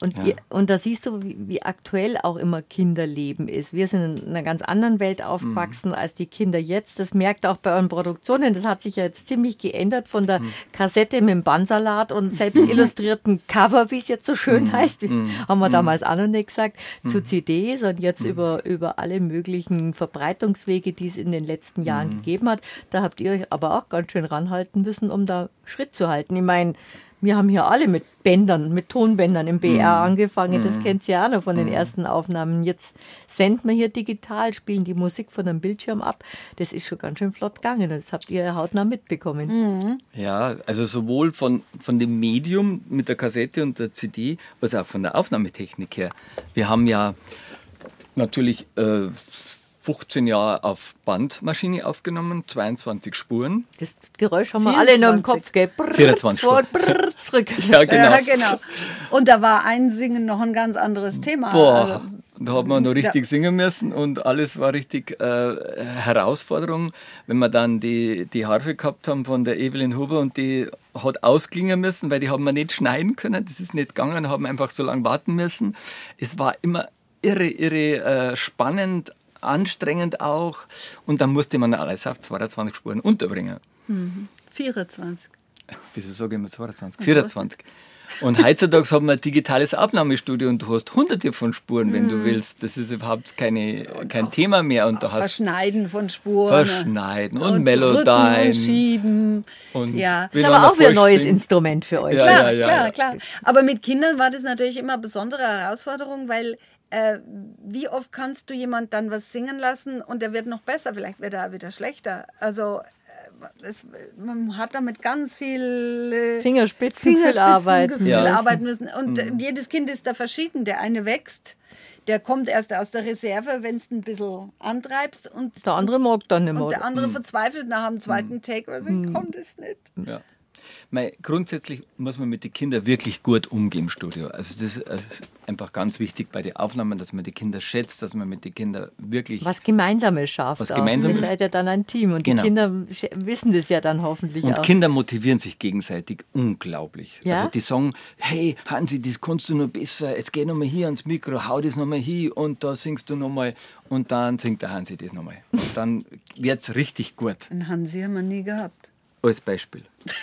B: Und,
D: Ja.
B: und da siehst du, wie, wie aktuell auch immer Kinderleben ist. Wir sind in einer ganz anderen Welt aufgewachsen als die Kinder jetzt. Das merkt auch bei euren Produktionen. Das hat sich ja jetzt ziemlich geändert von der Kassette mit dem Bandsalat und selbst illustrierten Cover, wie es jetzt so schön heißt, wie, haben wir damals auch noch nicht gesagt, zu CDs und jetzt über, über alle möglichen Verbreitungswege, die es in den letzten Jahren gegeben hat. Da habt ihr euch aber auch ganz schön ranhalten müssen, um da Schritt zu halten. Ich meine, wir haben hier alle mit Bändern, mit Tonbändern im BR angefangen. Das kennt ihr ja auch noch von den ersten Aufnahmen. Jetzt senden wir hier digital, spielen die Musik von einem Bildschirm ab. Das ist schon ganz schön flott gegangen. Das habt ihr hautnah mitbekommen.
D: Ja, also sowohl von, von dem Medium mit der Kassette und der CD, als auch von der Aufnahmetechnik her. Wir haben ja natürlich äh, 15 Jahre auf Bandmaschine aufgenommen, 22 Spuren.
B: Das Geräusch haben wir alle noch im
C: 24.
B: Kopf. Gell? Brrr,
D: 24
B: vor, brrr, zurück.
D: Ja, genau.
C: Ja, genau. Und da war Einsingen noch ein ganz anderes Thema.
D: Boah,
C: Also,
D: da hat man noch richtig singen müssen und alles war richtig äh, Herausforderung. Wenn wir dann die, die Harfe gehabt haben von der Evelyn Huber und die hat ausklingen müssen, weil die haben wir nicht schneiden können, das ist nicht gegangen, haben einfach so lange warten müssen. Es war immer irre, irre äh, spannend, anstrengend auch und dann musste man alles auf 22 Spuren unterbringen.
C: 24.
D: Wieso sage ich immer 22? 24. Und heutzutage haben wir ein digitales Aufnahmestudio und du hast hunderte von Spuren, wenn du willst. Das ist überhaupt keine, kein Thema mehr. Und du hast
C: Verschneiden von Spuren.
D: Verschneiden und,
C: und
D: Melodien.
C: Und schieben.
D: Und
C: ja.
B: Ist aber auch wieder ein neues
D: singt.
B: Instrument für euch.
D: Ja,
C: Klar,
D: ja,
C: klar,
D: ja.
C: klar. Aber mit Kindern war das natürlich immer eine besondere Herausforderung, weil äh, wie oft kannst du jemand dann was singen lassen und der wird noch besser, vielleicht wird er auch wieder schlechter. Also äh, es, man hat damit ganz viel äh,
B: Fingerspitzen, viel
C: Fingerspitzen
B: Arbeit.
C: viel
D: Ja.
C: arbeiten müssen. Und äh, jedes Kind ist da verschieden. Der eine wächst, der kommt erst aus der Reserve, wenn es ein bisschen antreibst und
B: Der andere mag dann nicht
C: und
B: mehr.
C: der andere verzweifelt nach dem zweiten Take, weil ich kann das nicht.
D: Ja. Mei, grundsätzlich muss man mit den Kindern wirklich gut umgehen im Studio. Also das ist also einfach ganz wichtig bei den Aufnahmen, dass man die Kinder schätzt, dass man mit den Kindern wirklich
B: was Gemeinsames schafft.
D: Was. Gemeinsames.
B: Ihr seid ja dann ein Team und
D: Genau.
B: die Kinder wissen das ja dann hoffentlich
D: Und
B: auch.
D: Kinder motivieren sich gegenseitig unglaublich.
B: Ja?
D: Also die sagen, hey Hansi, das kannst du nur besser, jetzt geh nochmal hier ans Mikro, hau das nochmal hin und da singst du nochmal und dann singt der Hansi das nochmal. Und dann wird es richtig gut,
C: Einen Hansi haben wir nie gehabt.
D: Als Beispiel.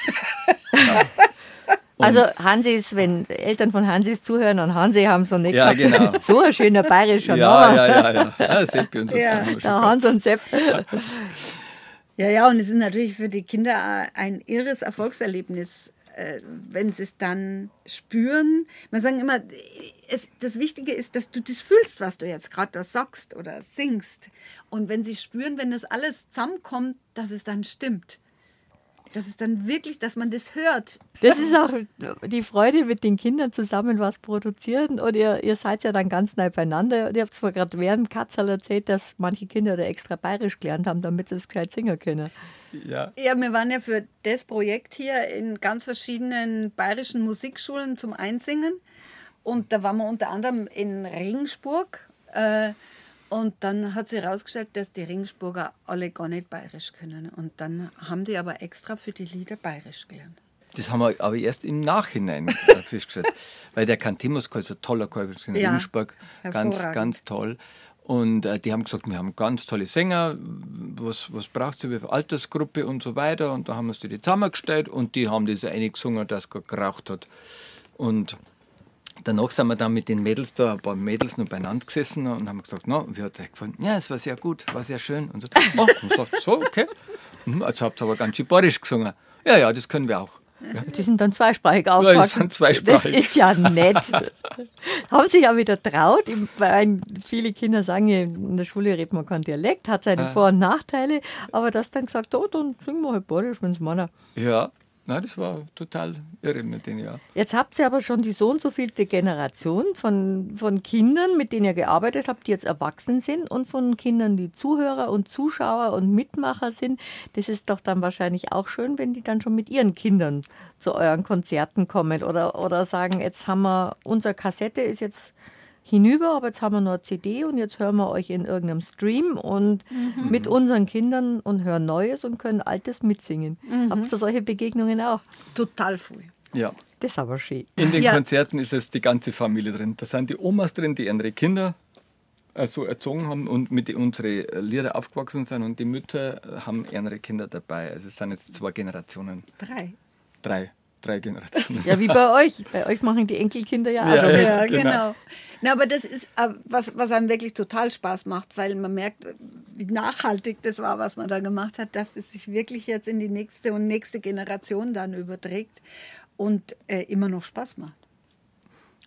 B: Also Hansis, wenn Eltern von Hansis zuhören und Hansi haben so nicht
D: Ja, genau.
B: So ein schöner bayerischer
D: Ja,
B: Name.
D: ja, ja, ja. ja Seppi und so.
C: Ja.
B: Der. Hans und Sepp.
C: Ja, ja, und es ist natürlich für die Kinder ein irres Erfolgserlebnis, äh, wenn sie es dann spüren. Man sagen immer, es, das Wichtige ist, dass du das fühlst, was du jetzt gerade da sagst oder singst. Und wenn sie spüren, wenn das alles zusammenkommt, dass es dann stimmt. Dass es dann wirklich, dass man das hört.
B: Das ist auch die Freude, mit den Kindern zusammen was produzieren. Und ihr, ihr seid ja dann ganz nah beieinander. Und ihr habt zwar gerade während Katzerl erzählt, dass manche Kinder da extra bayerisch gelernt haben, damit sie es gescheit singen können.
D: Ja.
C: Ja, wir waren ja für das Projekt hier in ganz verschiedenen bayerischen Musikschulen zum Einsingen. Und da waren wir unter anderem in Regensburg. Äh, und dann hat sich herausgestellt, dass die Regensburger alle gar nicht bayerisch können. Und dann haben die aber extra für die Lieder bayerisch gelernt.
D: Das haben wir aber erst im Nachhinein äh, festgestellt. Weil der Kantimuska ist ein toller Chor in
C: Ja,
D: Regensburg. Ganz, ganz toll. Und äh, die haben gesagt, wir haben ganz tolle Sänger, was, was braucht ihr für Altersgruppe und so weiter. Und da haben wir uns die zusammengestellt und die haben das eine gesungen, das geraucht hat. Und danach sind wir dann mit den Mädels da, ein paar Mädels noch beieinander gesessen und haben gesagt, na, wie hat es euch gefallen? Ja, es war sehr gut, war sehr schön. Und so, oh, und sagt, so, okay. Mhm, Also habt ihr aber ganz schön bayerisch gesungen. Ja, ja, das können wir auch.
B: Die sind dann zweisprachig aufgewachsen.
D: sind zweisprachig.
B: Das ist ja nett. Haben sich ja wieder traut. Viele Kinder sagen ja, in der Schule redet man keinen Dialekt, hat seine Vor- und Nachteile, aber das dann gesagt, oh, dann singen wir halt Badisch, wenn es meiner.
D: Ja, Nein, das war total irre mit denen, ja.
B: Jetzt habt ihr aber schon die so und so vielte Generation von, von Kindern, mit denen ihr gearbeitet habt, die jetzt erwachsen sind und von Kindern, die Zuhörer und Zuschauer und Mitmacher sind. Das ist doch dann wahrscheinlich auch schön, wenn die dann schon mit ihren Kindern zu euren Konzerten kommen oder, oder sagen, jetzt haben wir, unsere Kassette ist jetzt hinüber, aber jetzt haben wir noch eine CD und jetzt hören wir euch in irgendeinem Stream und mhm. mit unseren Kindern und hören Neues und können Altes mitsingen. Mhm. Habt ihr solche Begegnungen auch?
C: Total früh.
D: Ja.
B: Das ist aber schön.
D: In den ja. Konzerten ist es die ganze Familie drin. Da sind die Omas drin, die ihre Kinder so erzogen haben und mit unsere Lieder aufgewachsen sind und die Mütter haben ihre Kinder dabei. Also es sind jetzt zwei Generationen.
C: Drei.
D: Drei drei Generationen.
B: Ja, wie bei euch. Bei euch machen die Enkelkinder ja auch ja, schon
C: mit. Ja, genau. genau. Na, aber das ist, äh, was, was einem wirklich total Spaß macht, weil man merkt, wie nachhaltig das war, was man da gemacht hat, dass das sich wirklich jetzt in die nächste und nächste Generation dann überträgt und äh, immer noch Spaß macht.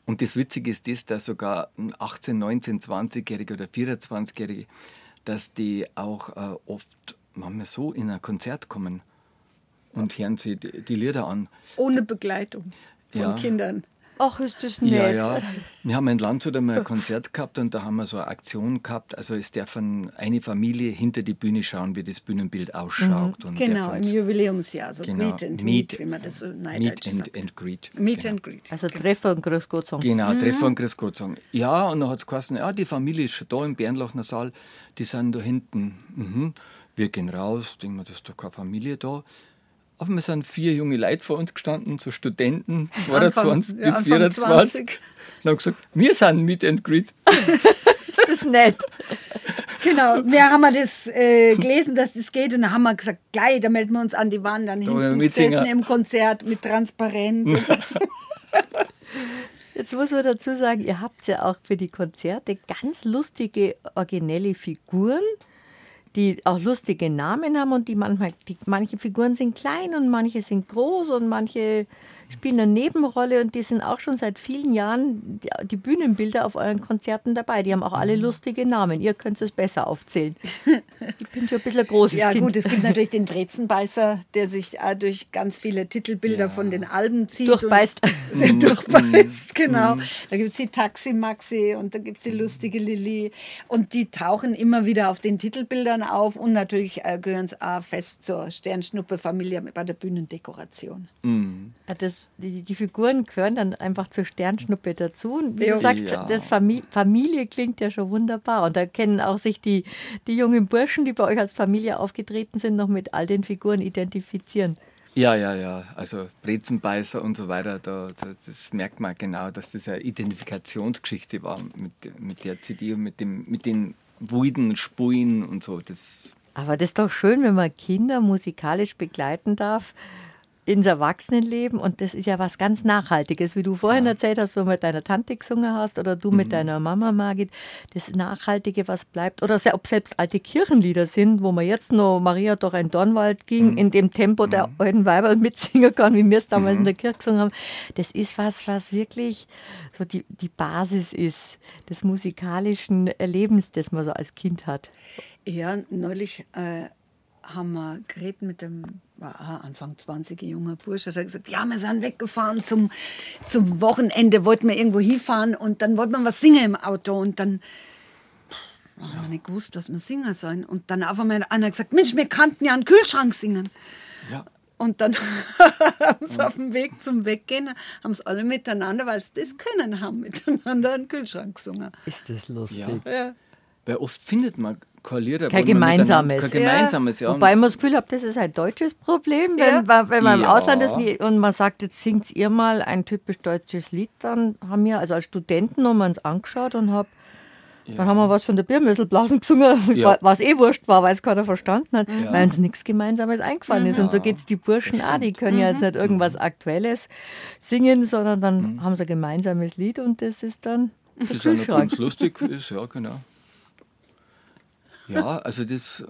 D: Und das Witzige ist das, dass sogar 18, 19, 20-Jährige oder 24-Jährige, dass die auch äh, oft manchmal so in ein Konzert kommen und hören sie die, die Lieder an.
C: Ohne Begleitung von ja. Kindern.
B: Ach, ist das nett.
D: Ja, ja. Wir haben in Landshut einmal ein Konzert gehabt und da haben wir so eine Aktion gehabt. Also es darf eine Familie hinter die Bühne schauen, wie das Bühnenbild ausschaut.
C: Mhm. genau, im Jubiläumsjahr, so genau, Meet and Meet, wie man das so
D: Meet and, and Greet.
C: Meet genau. and Greet.
B: Also Treffer und Grüß Gott sagen.
D: Genau, mhm. Treffer und Grüß Gott sagen. Ja, und dann hat es geheißen, ja, die Familie ist schon da im Bernlachner Saal, die sind da hinten. Mhm. Wir gehen raus, denken wir, das ist doch keine Familie da. Auf einmal sind vier junge Leute vor uns gestanden, so Studenten, 22 Anfang, bis ja, 24. Und haben gesagt, wir sind Meet and Greet.
B: ist das nett?
C: Genau, wir haben das äh, gelesen, dass das geht und dann haben wir gesagt, gleich, da melden wir uns an, die waren dann da hinten gesessen im Konzert mit Transparent.
B: Jetzt muss man dazu sagen, ihr habt ja auch für die Konzerte ganz lustige, originelle Figuren die auch lustige Namen haben und die manchmal, die, manche Figuren sind klein und manche sind groß und manche spielen eine Nebenrolle und die sind auch schon seit vielen Jahren die, die Bühnenbilder auf euren Konzerten dabei. Die haben auch alle mhm. lustige Namen. Ihr könnt es besser aufzählen. Ich bin schon ein bisschen ein großes
C: ja,
B: Kind.
C: Ja gut, es gibt natürlich den Brezenbeißer, der sich durch ganz viele Titelbilder ja. von den Alben zieht.
B: Durchbeißt.
C: Und, durchbeißt, genau. Mhm. Da gibt es die Taxi Maxi und da gibt es die lustige Lilly. Und die tauchen immer wieder auf den Titelbildern auf und natürlich äh, gehören sie auch fest zur Sternschnuppe-Familie bei der Bühnendekoration.
D: Mhm.
B: Das die, die, Figuren gehören dann einfach zur Sternschnuppe dazu. Und wie du sagst, ja. das Familie, Familie klingt ja schon wunderbar. Und da kennen auch sich die, die jungen Burschen, die bei euch als Familie aufgetreten sind, noch mit all den Figuren identifizieren.
D: Ja, ja, ja. Also Brezenbeißer und so weiter, da, da, das merkt man genau, dass das eine Identifikationsgeschichte war mit, mit der CD und mit, dem, mit den wilden Spulen und so. Das
B: Aber das ist doch schön, wenn man Kinder musikalisch begleiten darf ins Erwachsenenleben und das ist ja was ganz Nachhaltiges, wie du vorhin ja. erzählt hast, wenn du mit deiner Tante gesungen hast oder du mhm. mit deiner Mama, Margit, das Nachhaltige, was bleibt oder ob selbst alte Kirchenlieder sind, wo man jetzt noch Maria durch ein Dornwald ging, mhm. in dem Tempo der mhm. alten Weiber mitsingen kann, wie wir es damals in mhm. der Kirche gesungen haben, das ist was, was wirklich so die, die Basis ist des musikalischen Erlebens, das man so als Kind hat.
C: Ja, neulich äh, haben wir geredet mit dem war Anfang 20 junger Bursche, hat gesagt, ja, wir sind weggefahren zum, zum Wochenende, wollten wir irgendwo hinfahren und dann wollten wir was singen im Auto und dann haben wir nicht gewusst, was wir singen sollen. Und dann auf einmal einer gesagt, Mensch, wir kannten ja einen Kühlschrank singen.
D: Ja.
C: Und dann haben sie auf dem Weg zum Weggehen, haben es alle miteinander, weil sie das können haben, miteinander einen Kühlschrank gesungen.
B: Ist das lustig?
D: Ja. ja. Weil oft findet man kein Lieder.
B: Kein gemeinsames.
D: Kein gemeinsames, ja.
B: Wobei man das Gefühl hat, das ist ein deutsches Problem. Wenn, ja. man, wenn man im Ausland ist und man sagt, jetzt singt ihr mal ein typisch deutsches Lied, dann haben wir, also als Studenten, haben wir uns angeschaut und hab, ja. dann haben wir was von der Biermüsselblasen gesungen, ja. was eh wurscht war, weil es keiner verstanden hat, ja. weil uns nichts Gemeinsames eingefallen mhm. ist. Und so geht es die Burschen auch, die können mhm. ja jetzt nicht irgendwas mhm. Aktuelles singen, sondern dann mhm. haben sie ein gemeinsames Lied und das ist dann
D: das ist ganz lustig ist, ja, genau. Ja, also das,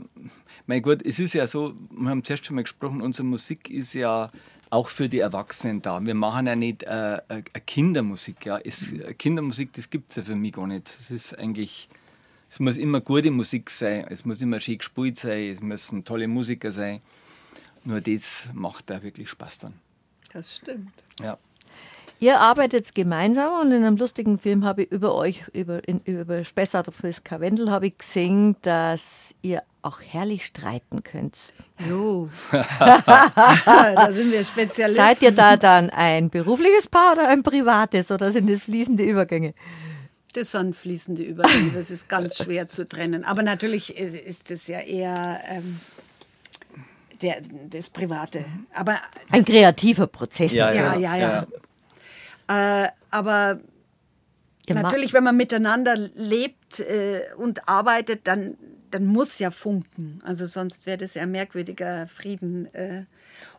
D: mein Gott, es ist ja so, wir haben zuerst schon mal gesprochen, unsere Musik ist ja auch für die Erwachsenen da. Wir machen ja nicht äh, äh Kindermusik. Ja. Es, äh, Kindermusik, das gibt es ja für mich gar nicht. Das ist eigentlich, es muss immer gute Musik sein, es muss immer schön gespielt sein, es müssen tolle Musiker sein. Nur das macht da wirklich Spaß dann.
C: Das stimmt.
D: Ja.
B: Ihr arbeitet gemeinsam und in einem lustigen Film habe ich über euch, über, in, über Spessart fürs Karwendel, habe ich gesehen, dass ihr auch herrlich streiten könnt.
C: Jo. da sind wir Spezialisten.
B: Seid ihr da dann ein berufliches Paar oder ein privates oder sind das fließende Übergänge?
C: Das sind fließende Übergänge, das ist ganz schwer zu trennen. Aber natürlich ist es ja eher ähm, der, das Private. Aber
B: ein kreativer Prozess.
C: Ja, ja, ja. ja. ja. Äh, aber Ihr natürlich, wenn man miteinander lebt äh, und arbeitet, dann, dann muss ja funken. Also sonst wäre das ja ein merkwürdiger Frieden. Äh.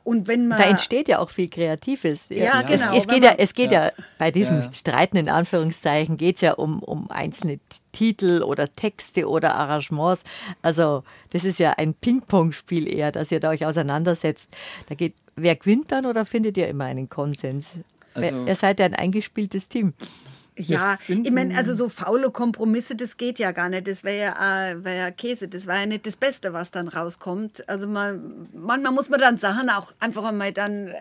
C: Und wenn man
B: da entsteht ja auch viel Kreatives.
C: Ja, ja. genau.
B: Es, es geht ja, es geht ja, ja bei diesem ja. Streiten in Anführungszeichen geht es ja um, um einzelne Titel oder Texte oder Arrangements. Also das ist ja ein Ping-Pong-Spiel eher, dass ihr da euch auseinandersetzt. Da geht wer gewinnt dann oder findet ihr immer einen Konsens? Also, Ihr seid ja ein eingespieltes Team.
C: Ja, ich meine, also so faule Kompromisse, das geht ja gar nicht. Das wäre ja, äh, wär ja Käse. Das war ja nicht das Beste, was dann rauskommt. Also man, manchmal muss man dann Sachen auch einfach einmal dann äh,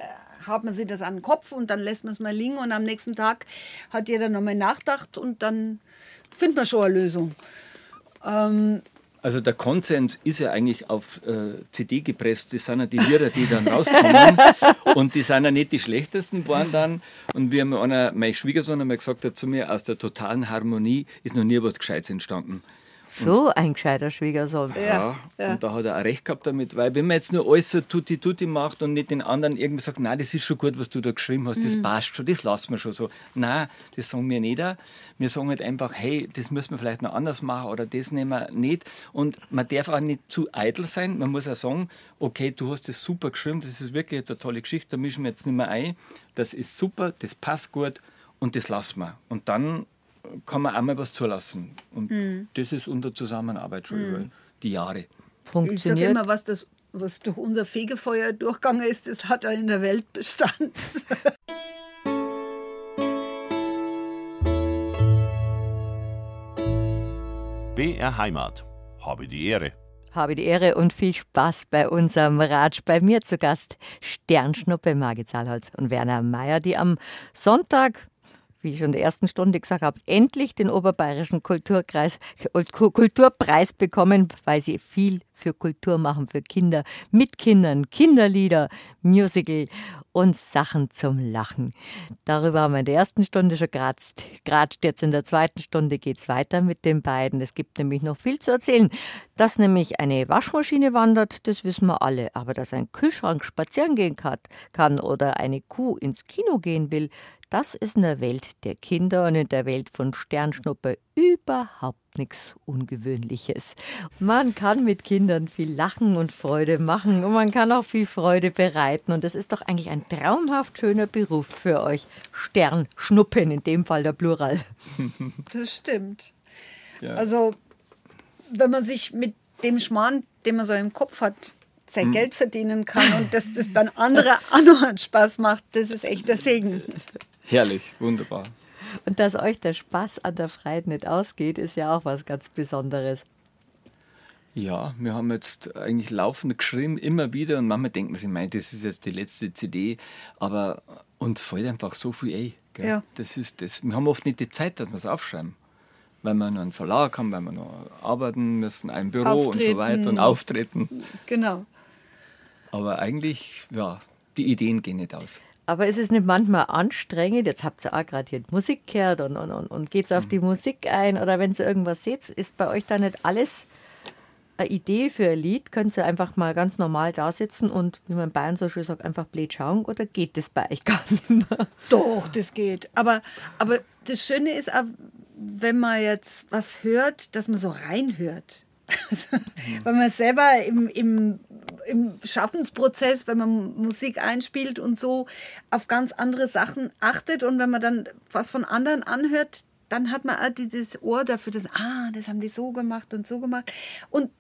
C: hat man sich das an den Kopf und dann lässt man es mal liegen und am nächsten Tag hat jeder nochmal nachgedacht und dann findet man schon eine Lösung. Ähm,
D: also der Konsens ist ja eigentlich auf äh, CD gepresst. Das sind ja die Lieder, die dann rauskommen. und die sind ja nicht die schlechtesten waren dann. Und wie einer, mein Schwiegersohn einmal gesagt hat zu mir, aus der totalen Harmonie ist noch nie was Gescheites entstanden.
B: So ein gescheiter Schwiegersohn.
D: Ja, ja, und da hat er auch recht gehabt damit, weil wenn man jetzt nur alles so tutti tutti macht und nicht den anderen irgendwie sagt, nein, das ist schon gut, was du da geschrieben hast, das mhm. passt schon, das lassen wir schon so. Nein, das sagen wir nicht. Auch. Wir sagen halt einfach, hey, das müssen wir vielleicht noch anders machen oder das nehmen wir nicht. Und man darf auch nicht zu eitel sein. Man muss auch sagen, okay, du hast das super geschrieben, das ist wirklich jetzt eine tolle Geschichte, da mischen wir jetzt nicht mehr ein. Das ist super, das passt gut und das lassen wir. Und dann kann man einmal was zulassen. Und mhm. das ist unter Zusammenarbeit schon mhm. über die Jahre.
C: Funktioniert. Ich sage immer, was, das, was durch unser Fegefeuer durchgegangen ist, das hat er in der Welt Bestand.
A: BR Heimat. Habe die Ehre.
B: Habe die Ehre und viel Spaß bei unserem Ratsch. Bei mir zu Gast Sternschnuppe Margit Zahlholz und Werner Mayer, die am Sonntag wie ich schon in der ersten Stunde gesagt habe, endlich den Oberbayerischen Kulturkreis, Kulturpreis bekommen, weil sie viel für Kultur machen, für Kinder, mit Kindern, Kinderlieder, Musical und Sachen zum Lachen. Darüber haben wir in der ersten Stunde schon geratscht. Geratscht jetzt in der zweiten Stunde geht es weiter mit den beiden. Es gibt nämlich noch viel zu erzählen. Dass nämlich eine Waschmaschine wandert, das wissen wir alle. Aber dass ein Kühlschrank spazieren gehen kann oder eine Kuh ins Kino gehen will, das ist in der Welt der Kinder und in der Welt von Sternschnuppe überhaupt nichts Ungewöhnliches. Man kann mit Kindern viel Lachen und Freude machen und man kann auch viel Freude bereiten. Und das ist doch eigentlich ein traumhaft schöner Beruf für euch. Sternschnuppen, in dem Fall der Plural.
C: Das stimmt. Ja. Also, wenn man sich mit dem Schmarrn, den man so im Kopf hat, sein hm. Geld verdienen kann und dass das dann andere auch noch Spaß macht, das ist echt der Segen.
D: Herrlich, wunderbar.
B: Und dass euch der Spaß an der Freiheit nicht ausgeht, ist ja auch was ganz Besonderes.
D: Ja, wir haben jetzt eigentlich laufend geschrieben, immer wieder. Und manchmal denkt man sich, mein, das ist jetzt die letzte CD. Aber uns fällt einfach so viel ein. Gell? Ja. Das ist das. Wir haben oft nicht die Zeit, dass wir es aufschreiben. Weil wir noch einen Verlag haben, weil wir noch arbeiten müssen, ein Büro auftreten. und so weiter und auftreten.
C: Genau.
D: Aber eigentlich, ja, die Ideen gehen nicht aus.
B: Aber ist es nicht manchmal anstrengend? Jetzt habt ihr auch gerade hier Musik gehört und, und, und, und geht auf die Musik ein oder wenn ihr irgendwas seht, ist bei euch da nicht alles eine Idee für ein Lied? Könnt ihr einfach mal ganz normal da sitzen und, wie man in Bayern so schön sagt, einfach blöd schauen oder geht das bei euch gar nicht mehr?
C: Doch, das geht. Aber, aber das Schöne ist auch, wenn man jetzt was hört, dass man so reinhört. Mhm. Weil man selber im, im, im Schaffensprozess, wenn man Musik einspielt und so auf ganz andere Sachen achtet und wenn man dann was von anderen anhört, dann hat man dieses Ohr dafür, dass, ah, das haben die so gemacht und so gemacht. Und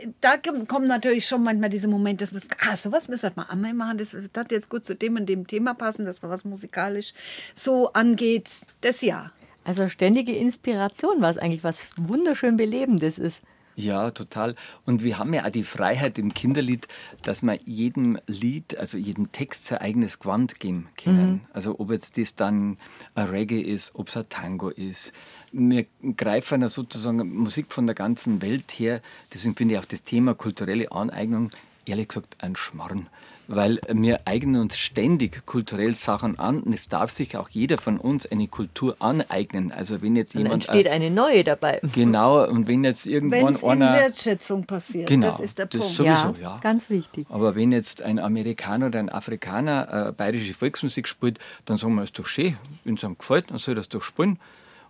C: äh, da kommen natürlich schon manchmal diese Momente, dass man sagt, ah, sowas müssen wir mal einmal machen, das hat jetzt gut zu dem und dem Thema passen, dass man was musikalisch so angeht, das ja.
B: Also ständige Inspiration, was eigentlich was wunderschön Belebendes ist.
D: Ja, total. Und wir haben ja auch die Freiheit im Kinderlied, dass wir jedem Lied, also jedem Text sein eigenes Gewand geben können. Mhm. Also ob jetzt das dann ein Reggae ist, ob es ein Tango ist. Wir greifen ja sozusagen Musik von der ganzen Welt her. Deswegen finde ich auch das Thema kulturelle Aneignung ehrlich gesagt ein Schmarrn weil wir eignen uns ständig kulturell Sachen an und es darf sich auch jeder von uns eine Kultur aneignen. Also wenn jetzt
B: und
D: jemand
B: entsteht eine neue dabei.
D: Genau und wenn jetzt irgendwann
C: Wenn's einer in Wertschätzung passiert,
D: genau,
C: das ist der
D: das
C: Punkt.
D: Sowieso,
B: ja,
D: ja,
B: ganz wichtig.
D: Aber wenn jetzt ein Amerikaner oder ein Afrikaner äh, bayerische Volksmusik spielt, dann sagen wir, es ist doch schön, wenn es ihm gefällt, dann soll das doch spielen.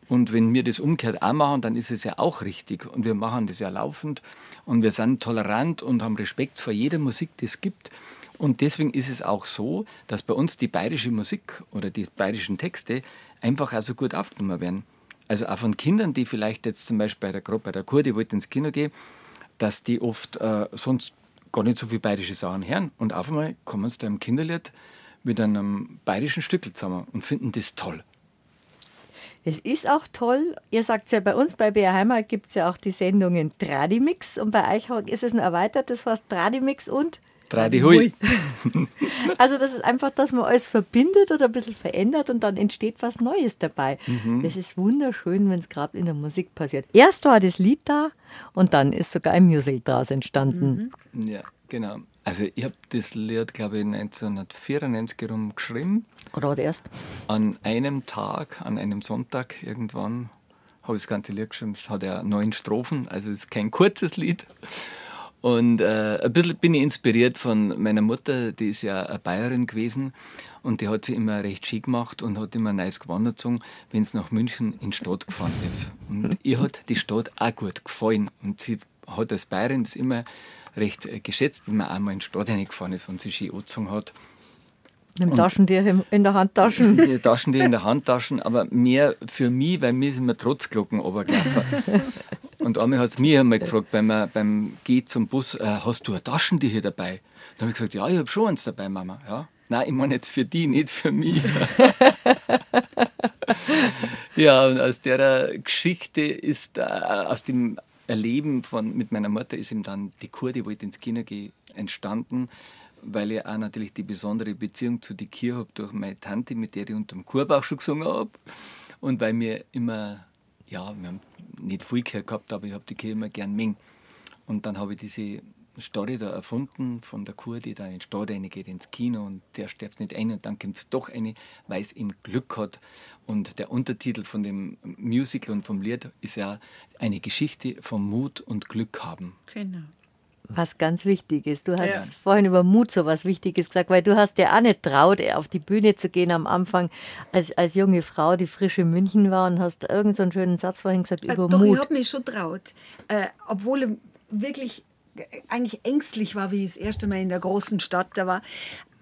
D: Und wenn wir das umgekehrt auch machen, dann ist es ja auch richtig. Und wir machen das ja laufend. Und wir sind tolerant und haben Respekt vor jeder Musik, die es gibt. Und deswegen ist es auch so, dass bei uns die bayerische Musik oder die bayerischen Texte einfach also gut aufgenommen werden. Also auch von Kindern, die vielleicht jetzt zum Beispiel bei der, gerade bei der Kur, die wollten ins Kino gehen, dass die oft äh, sonst gar nicht so viel bayerische Sachen hören. Und auf einmal kommen sie da im Kinderlied mit einem bayerischen Stück zusammen und finden das toll.
B: Es ist auch toll. Ihr sagt ja, bei uns bei BR Heimat gibt es ja auch die Sendungen Tradimix und bei euch ist es ein erweitertes was Tradimix und
D: Tradi hui.
B: Also das ist einfach, dass man alles verbindet oder ein bisschen verändert und dann entsteht was Neues dabei. Mhm. Das ist wunderschön, wenn es gerade in der Musik passiert. Erst war das Lied da und dann ist sogar ein Musical daraus entstanden.
D: Mhm. Ja, genau. Also ich habe das Lied, glaube ich, 1994 herum geschrieben.
B: Gerade erst.
D: An einem Tag, an einem Sonntag irgendwann habe ich das ganze Lied geschrieben. Es hat ja neun Strophen, also es ist kein kurzes Lied. Und äh, ein bisschen bin ich inspiriert von meiner Mutter, die ist ja eine Bayerin gewesen und die hat sie immer recht schick gemacht und hat immer nice gewandert, wenn es nach München in die Stadt gefahren ist. Und ihr hat die Stadt auch gut gefallen und sie hat als Bayerin das immer recht äh, geschätzt, wenn man einmal in die Stadt reingefahren ist und sie schön angezogen hat.
B: Mit dem Taschentier in der Handtaschen.
D: Die Taschentier in der Handtaschen, aber mehr für mich, weil mir sind wir Trotzglocken runtergelaufen. Und einmal hat es mich einmal gefragt, beim, beim Geh zum Bus, äh, hast du ein Taschentier dabei? Dann habe ich gesagt, ja, ich habe schon eins dabei, Mama. Ja? Nein, ich meine jetzt für die, nicht für mich. ja, und aus der Geschichte ist, äh, aus dem Erleben von, mit meiner Mutter ist ihm dann die Kur, die wollte ins Kino gehen, entstanden weil ich auch natürlich die besondere Beziehung zu der Kirche habe durch meine Tante, mit der ich unter dem Chorbauch schon gesungen habe. Und weil mir immer, ja, wir haben nicht viel Kirche gehabt, aber ich habe die Kirche immer gern mengen. Und dann habe ich diese Story da erfunden von der Kur, die da in die Stadt geht ins Kino und der stirbt nicht ein und dann kommt es doch eine, weil es ihm Glück hat. Und der Untertitel von dem Musical und vom Lied ist ja eine Geschichte vom Mut und Glück haben.
C: Genau
B: was ganz wichtig ist. Du hast ja. vorhin über Mut so was Wichtiges gesagt, weil du hast ja auch nicht traut, auf die Bühne zu gehen am Anfang als, als junge Frau, die frisch in München war und hast irgendeinen so schönen Satz vorhin gesagt über
C: äh, doch,
B: Mut.
C: ich habe mich schon traut, äh, obwohl ich wirklich äh, eigentlich ängstlich war, wie ich das erste Mal in der großen Stadt da war.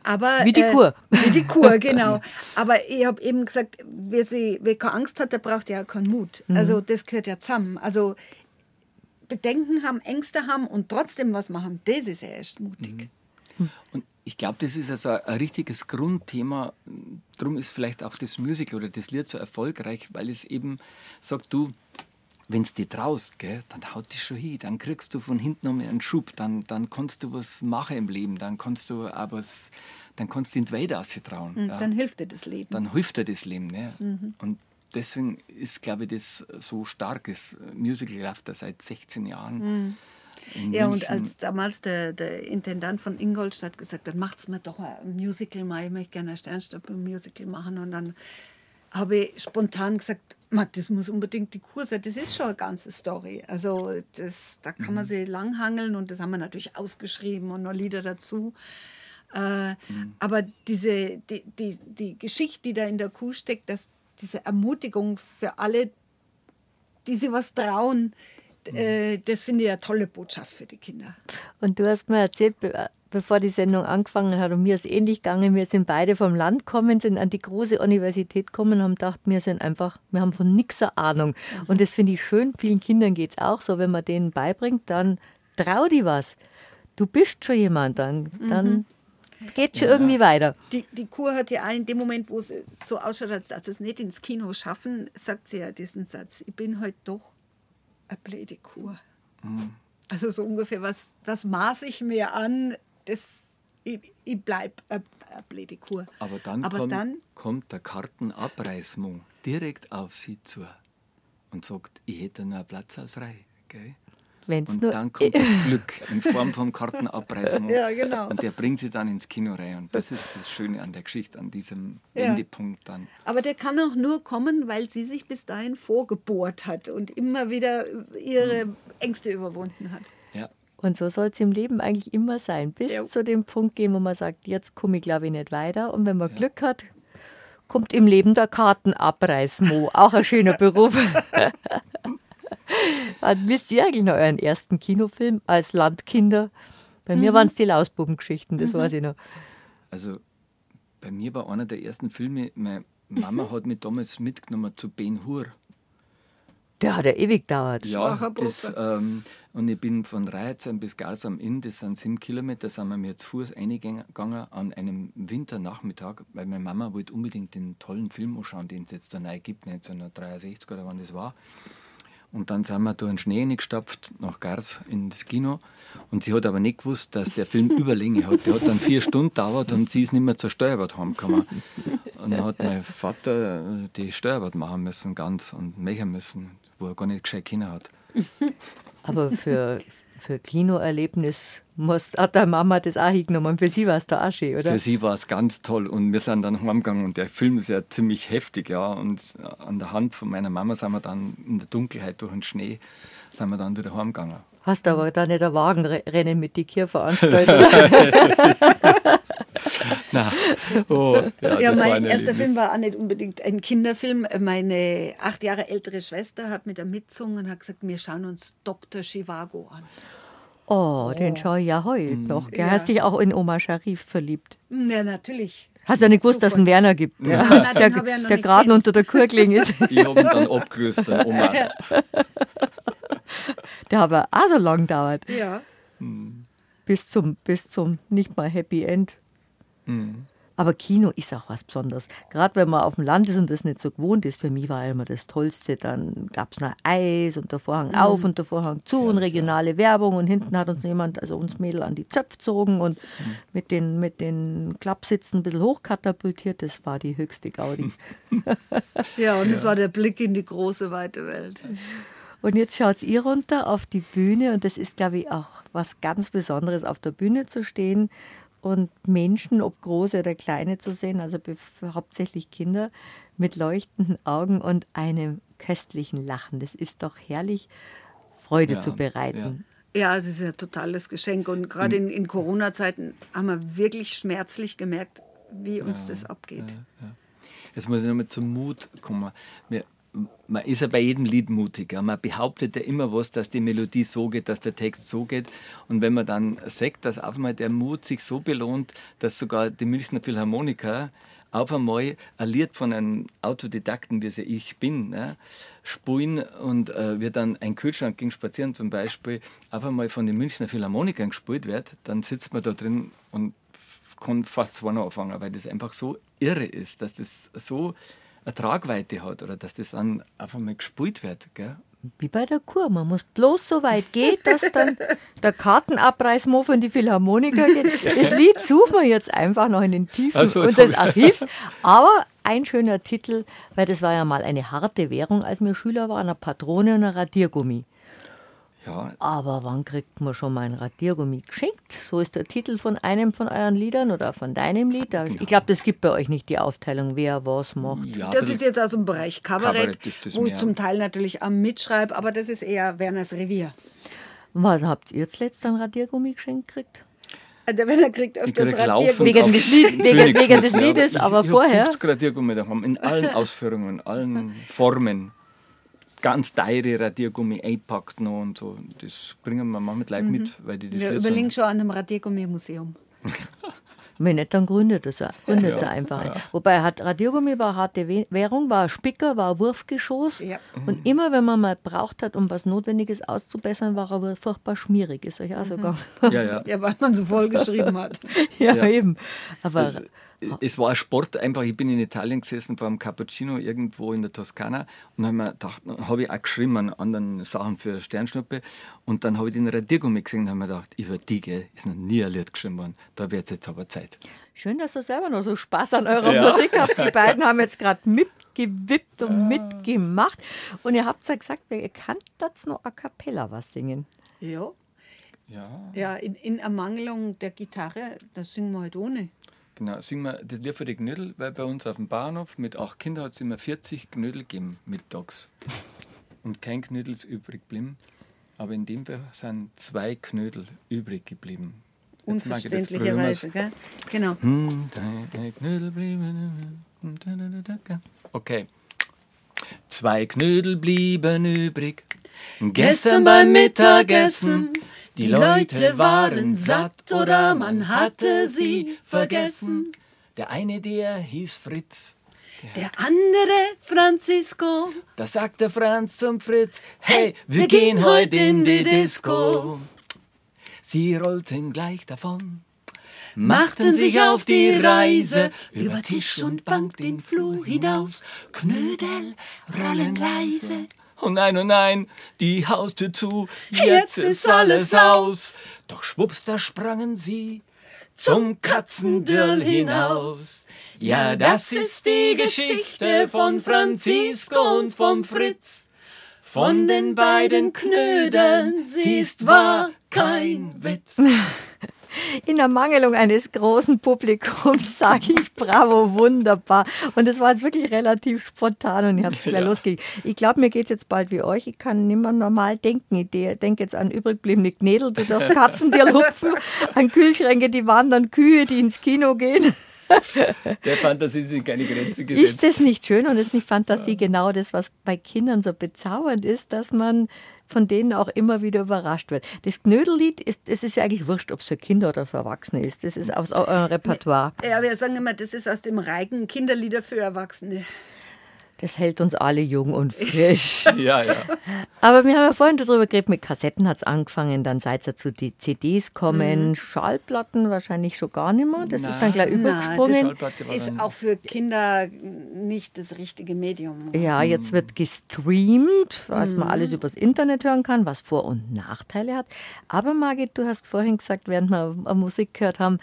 C: Aber,
B: wie die Kur.
C: Äh, wie die Kur, genau. Aber ich habe eben gesagt, wer, sie, wer keine Angst hat, der braucht ja keinen Mut. Mhm. Also das gehört ja zusammen. Also Bedenken haben, Ängste haben und trotzdem was machen, das ist ja erst mutig.
D: Mhm. Und ich glaube, das ist also ein richtiges Grundthema. Darum ist vielleicht auch das Musical oder das Lied so erfolgreich, weil es eben sagt, du, wenn es dir traust, gell, dann haut dich schon hin, dann kriegst du von hinten nochmal einen Schub, dann, dann kannst du was machen im Leben, dann kannst du aber dann kannst du in die Welt trauen.
C: Mhm, ja. Dann hilft dir das Leben.
D: Dann hilft dir das Leben. Ne? Mhm. Und deswegen ist, glaube ich, das so starkes Musical läuft da seit 16 Jahren.
C: Mhm. Ja, und als damals der, der Intendant von Ingolstadt gesagt hat, macht's mir doch ein Musical mal, ich möchte gerne ein Sternstaffel-Musical machen. Und dann habe ich spontan gesagt, das muss unbedingt die Kur sein. Das ist schon eine ganze Story. Also das, da kann man mhm. sich langhangeln und das haben wir natürlich ausgeschrieben und noch Lieder dazu. Äh, mhm. Aber diese, die, die, die Geschichte, die da in der Kuh steckt, dass diese Ermutigung für alle, die sich was trauen, mhm. äh, das finde ich eine tolle Botschaft für die Kinder.
B: Und du hast mir erzählt, bevor die Sendung angefangen hat. Und mir ist ähnlich gegangen. Wir sind beide vom Land gekommen, sind an die große Universität gekommen und haben gedacht, wir sind einfach, wir haben von nichts eine Ahnung. Mhm. Und das finde ich schön. Vielen Kindern geht es auch so, wenn man denen beibringt, dann trau die was. Du bist schon jemand, dann, dann mhm. Geht schon ja. irgendwie weiter.
C: Die, die Kur hat ja in dem Moment, wo es so ausschaut, als dass es nicht ins Kino schaffen, sagt sie ja diesen Satz, ich bin heute halt doch eine blöde Kur. Mhm. Also so ungefähr, was, was maß ich mir an, das, ich, ich bleibe eine, eine blöde Kur.
D: Aber dann, Aber kommt, dann kommt der Kartenabreißmo direkt auf sie zu und sagt, ich hätte noch einen Platz frei. Gell? Wenn's und dann kommt das Glück in Form von Kartenabreißung.
C: ja, genau.
D: Und der bringt sie dann ins Kino rein. Und das ist das Schöne an der Geschichte, an diesem ja. Wendepunkt dann.
C: Aber der kann auch nur kommen, weil sie sich bis dahin vorgebohrt hat und immer wieder ihre Ängste überwunden hat.
D: Ja.
B: Und so soll es im Leben eigentlich immer sein. Bis ja. zu dem Punkt gehen, wo man sagt, jetzt komme ich glaube ich nicht weiter. Und wenn man ja. Glück hat, kommt im Leben der Kartenabreißmo. Auch ein schöner Beruf. Wisst ihr eigentlich noch euren ersten Kinofilm als Landkinder? Bei mhm. mir waren es die Lausbubengeschichten, das mhm. weiß ich noch.
D: Also bei mir war einer der ersten Filme, meine Mama hat mich damals mitgenommen zu Ben Hur.
B: Der hat ja ewig gedauert.
D: Ja, das, ähm, und ich bin von Reizheim bis Gals am Inn, das sind sieben Kilometer, sind wir mir zu Fuß eingegangen an einem Winternachmittag, weil meine Mama wollte unbedingt den tollen Film anschauen, den es jetzt da neu gibt, 1963 oder wann das war. Und dann sind wir da in den Schnee gestapft nach Gars ins Kino. Und sie hat aber nicht gewusst, dass der Film Überlänge hat. Der hat dann vier Stunden gedauert und sie ist nicht mehr zur Steuerbord heimgekommen. Und dann hat mein Vater äh, die Steuerbord machen müssen, ganz und machen müssen, wo er gar nicht gescheit Kinder hat.
B: Aber für, für Kinoerlebnis muss, hat der Mama das auch hingenommen. Für sie war es der Asche, oder?
D: Für sie war es ganz toll. Und wir sind dann heimgegangen und der Film ist ja ziemlich heftig, ja. Und an der Hand von meiner Mama sind wir dann in der Dunkelheit durch den Schnee, sind wir dann wieder heimgegangen.
B: Hast aber da nicht ein Wagenrennen mit die Kier veranstaltet?
C: Na, oh, ja, ja mein erster Film war auch nicht unbedingt ein Kinderfilm. Meine acht Jahre ältere Schwester hat mit mitgesungen und hat gesagt, wir schauen uns Dr. Chivago an.
B: Oh, oh. den schaue ich ja heute mhm. noch. Ja. Hast dich auch in Oma Sharif verliebt?
C: Ja, natürlich.
B: Hast du ja nicht gewusst, dass es einen Werner gibt, ja. Nein, der, ja der gerade unter der Kurkling ist.
D: Ich habe ihn dann abgelöst, den Oma.
B: Der hat aber auch so lang gedauert.
C: Ja.
B: Bis zum, bis zum nicht mal Happy End. Mhm. Aber Kino ist auch was Besonderes. Gerade wenn man auf dem Land ist und das nicht so gewohnt ist, für mich war immer das Tollste. Dann gab es noch Eis und der Vorhang mhm. auf und der Vorhang zu ja, und regionale ja. Werbung und hinten hat uns jemand, also uns Mädel, an die Zöpfe gezogen und mhm. mit, den, mit den Klappsitzen ein bisschen hochkatapultiert. Das war die höchste Gaudi.
C: ja, und es ja. war der Blick in die große, weite Welt.
B: Und jetzt schaut ihr runter auf die Bühne und das ist, glaube ich, auch was ganz Besonderes, auf der Bühne zu stehen und Menschen, ob große oder kleine, zu sehen, also hauptsächlich Kinder, mit leuchtenden Augen und einem köstlichen Lachen. Das ist doch herrlich, Freude ja, zu bereiten.
C: Ja. ja. es ist ein totales Geschenk. Und gerade in, in Corona-Zeiten haben wir wirklich schmerzlich gemerkt, wie uns ja, das abgeht. Ja,
D: Jetzt muss ich nochmal zum Mut kommen. Wir, man ist ja bei jedem Lied mutiger. Man behauptet ja immer was, dass die Melodie so geht, dass der Text so geht. Und wenn man dann sagt, dass auf einmal der Mut sich so belohnt, dass sogar die Münchner Philharmoniker auf einmal ein Lied von einem Autodidakten, wie ja ich bin, ne, spielen und äh, wir dann ein Kühlschrank ging spazieren zum Beispiel, auf einmal von den Münchner Philharmonikern gespielt wird, dann sitzt man da drin und kann fast noch anfangen, weil das einfach so irre ist, dass das so eine Tragweite hat oder dass das dann einfach mal gespielt wird. Gell?
B: Wie bei der Kur. Man muss bloß so weit gehen, dass dann der Kartenabreißmo von die Philharmoniker geht. Das Lied suchen wir jetzt einfach noch in den Tiefen also, unseres Archivs. Aber ein schöner Titel, weil das war ja mal eine harte Währung, als wir Schüler waren, eine Patrone und ein Radiergummi. Ja. Aber wann kriegt man schon mal ein Radiergummi geschenkt? So ist der Titel von einem von euren Liedern oder von deinem Lied. Genau. Ich glaube, das gibt bei euch nicht die Aufteilung, wer was macht.
C: Ja, das ist jetzt aus dem Bereich Kabarett, Kabarett wo ich zum Teil natürlich am mitschreibe, aber das ist eher Werners Revier.
B: Wann habt ihr zuletzt ein Radiergummi geschenkt gekriegt?
C: Der Werner kriegt öfters
B: Radiergummi. Wegen, des, Lied, wegen, wegen des Liedes, aber ich vorher.
D: 50 Radiergummi daheim, in allen Ausführungen, allen Formen ganz teure Radiergummi einpackt noch und so. Das bringen wir manchmal Leute mhm. mit, weil die das
C: Wir überlegen schon an einem Radiergummi-Museum.
B: Wenn nicht, dann gründet es gründet ja, einfach. Ja. Wobei hat Radiergummi war harte Währung, war ein Spicker, war ein Wurfgeschoss. Ja. Und immer, wenn man mal braucht hat, um was Notwendiges auszubessern, war er furchtbar schmierig. Ist euch auch so gegangen?
C: Ja, ja. ja, weil man so voll geschrieben hat.
B: ja, ja, eben. Aber.
D: Das, es war ein Sport einfach. Ich bin in Italien gesessen vor einem Cappuccino irgendwo in der Toskana und habe mir gedacht, habe ich auch geschrieben an anderen Sachen für Sternschnuppe und dann habe ich den Radiergummi gesehen und habe mir gedacht, über die gell, ist noch nie ein Lied geschrieben worden. Da wird es jetzt aber Zeit.
B: Schön, dass ihr selber noch so Spaß an eurer ja. Musik habt. Die beiden haben jetzt gerade mitgewippt und ja. mitgemacht. Und ihr habt ja gesagt, ihr könnt jetzt noch a cappella was singen.
C: Ja. Ja, ja in, in Ermangelung der Gitarre, das singen wir halt ohne.
D: Genau, singen wir das Lied für die Knödel, weil bei uns auf dem Bahnhof mit acht Kindern hat es immer 40 Knödel gegeben mittags. Und kein Knödel ist übrig geblieben. Aber in dem Fall sind zwei Knödel übrig geblieben.
C: Unverständlicherweise, gell? Genau. Hm,
D: blieben. Okay. Zwei Knödel blieben übrig. Gestern beim Mittagessen die Leute waren satt oder man hatte sie vergessen. Der eine, der hieß Fritz.
C: Der andere Francisco.
D: Da sagte Franz zum Fritz, hey, wir, wir gehen heute in die Disco. Sie rollten gleich davon, machten sich auf die Reise über Tisch und Bank den Flur hinaus. Knödel rollen leise. Oh nein, oh nein, die Haustür zu, jetzt ist alles aus. Doch schwupps, da sprangen sie zum Katzendürl hinaus. Ja, das ist die Geschichte von Francisco und vom Fritz. Von den beiden Knödeln, siehst war kein Witz.
B: in Ermangelung eines großen Publikums sage ich Bravo, wunderbar. Und es war jetzt wirklich relativ spontan und ich habe es gleich ja. losgelegt. Ich glaube, mir geht es jetzt bald wie euch. Ich kann nicht mehr normal denken. Ich denke jetzt an übriggebliebene Knädel, die das Katzen dir lupfen, an Kühlschränke, die wandern Kühe, die ins Kino gehen.
D: Der Fantasie sind keine Grenzen gesetzt.
B: Ist das nicht schön und ist nicht Fantasie ja. genau das, was bei Kindern so bezaubernd ist, dass man von denen auch immer wieder überrascht wird. Das Knödellied, ist, es ist ja eigentlich wurscht, ob es für Kinder oder für Erwachsene ist. Das ist aus eurem Repertoire.
C: Ja, wir sagen immer, das ist aus dem Reigen Kinderlieder für Erwachsene.
B: Das hält uns alle jung und frisch.
D: ja, ja.
B: Aber wir haben ja vorhin darüber geredet, mit Kassetten hat es angefangen, dann seid ihr zu die CDs kommen, mhm. Schallplatten wahrscheinlich schon gar nicht mehr. Das Nein. ist dann gleich übergesprungen.
C: Nein, ist auch für Kinder nicht das richtige Medium.
B: Ja, jetzt wird gestreamt, was mhm. man alles übers Internet hören kann, was Vor- und Nachteile hat. Aber Margit, du hast vorhin gesagt, während wir Musik gehört haben,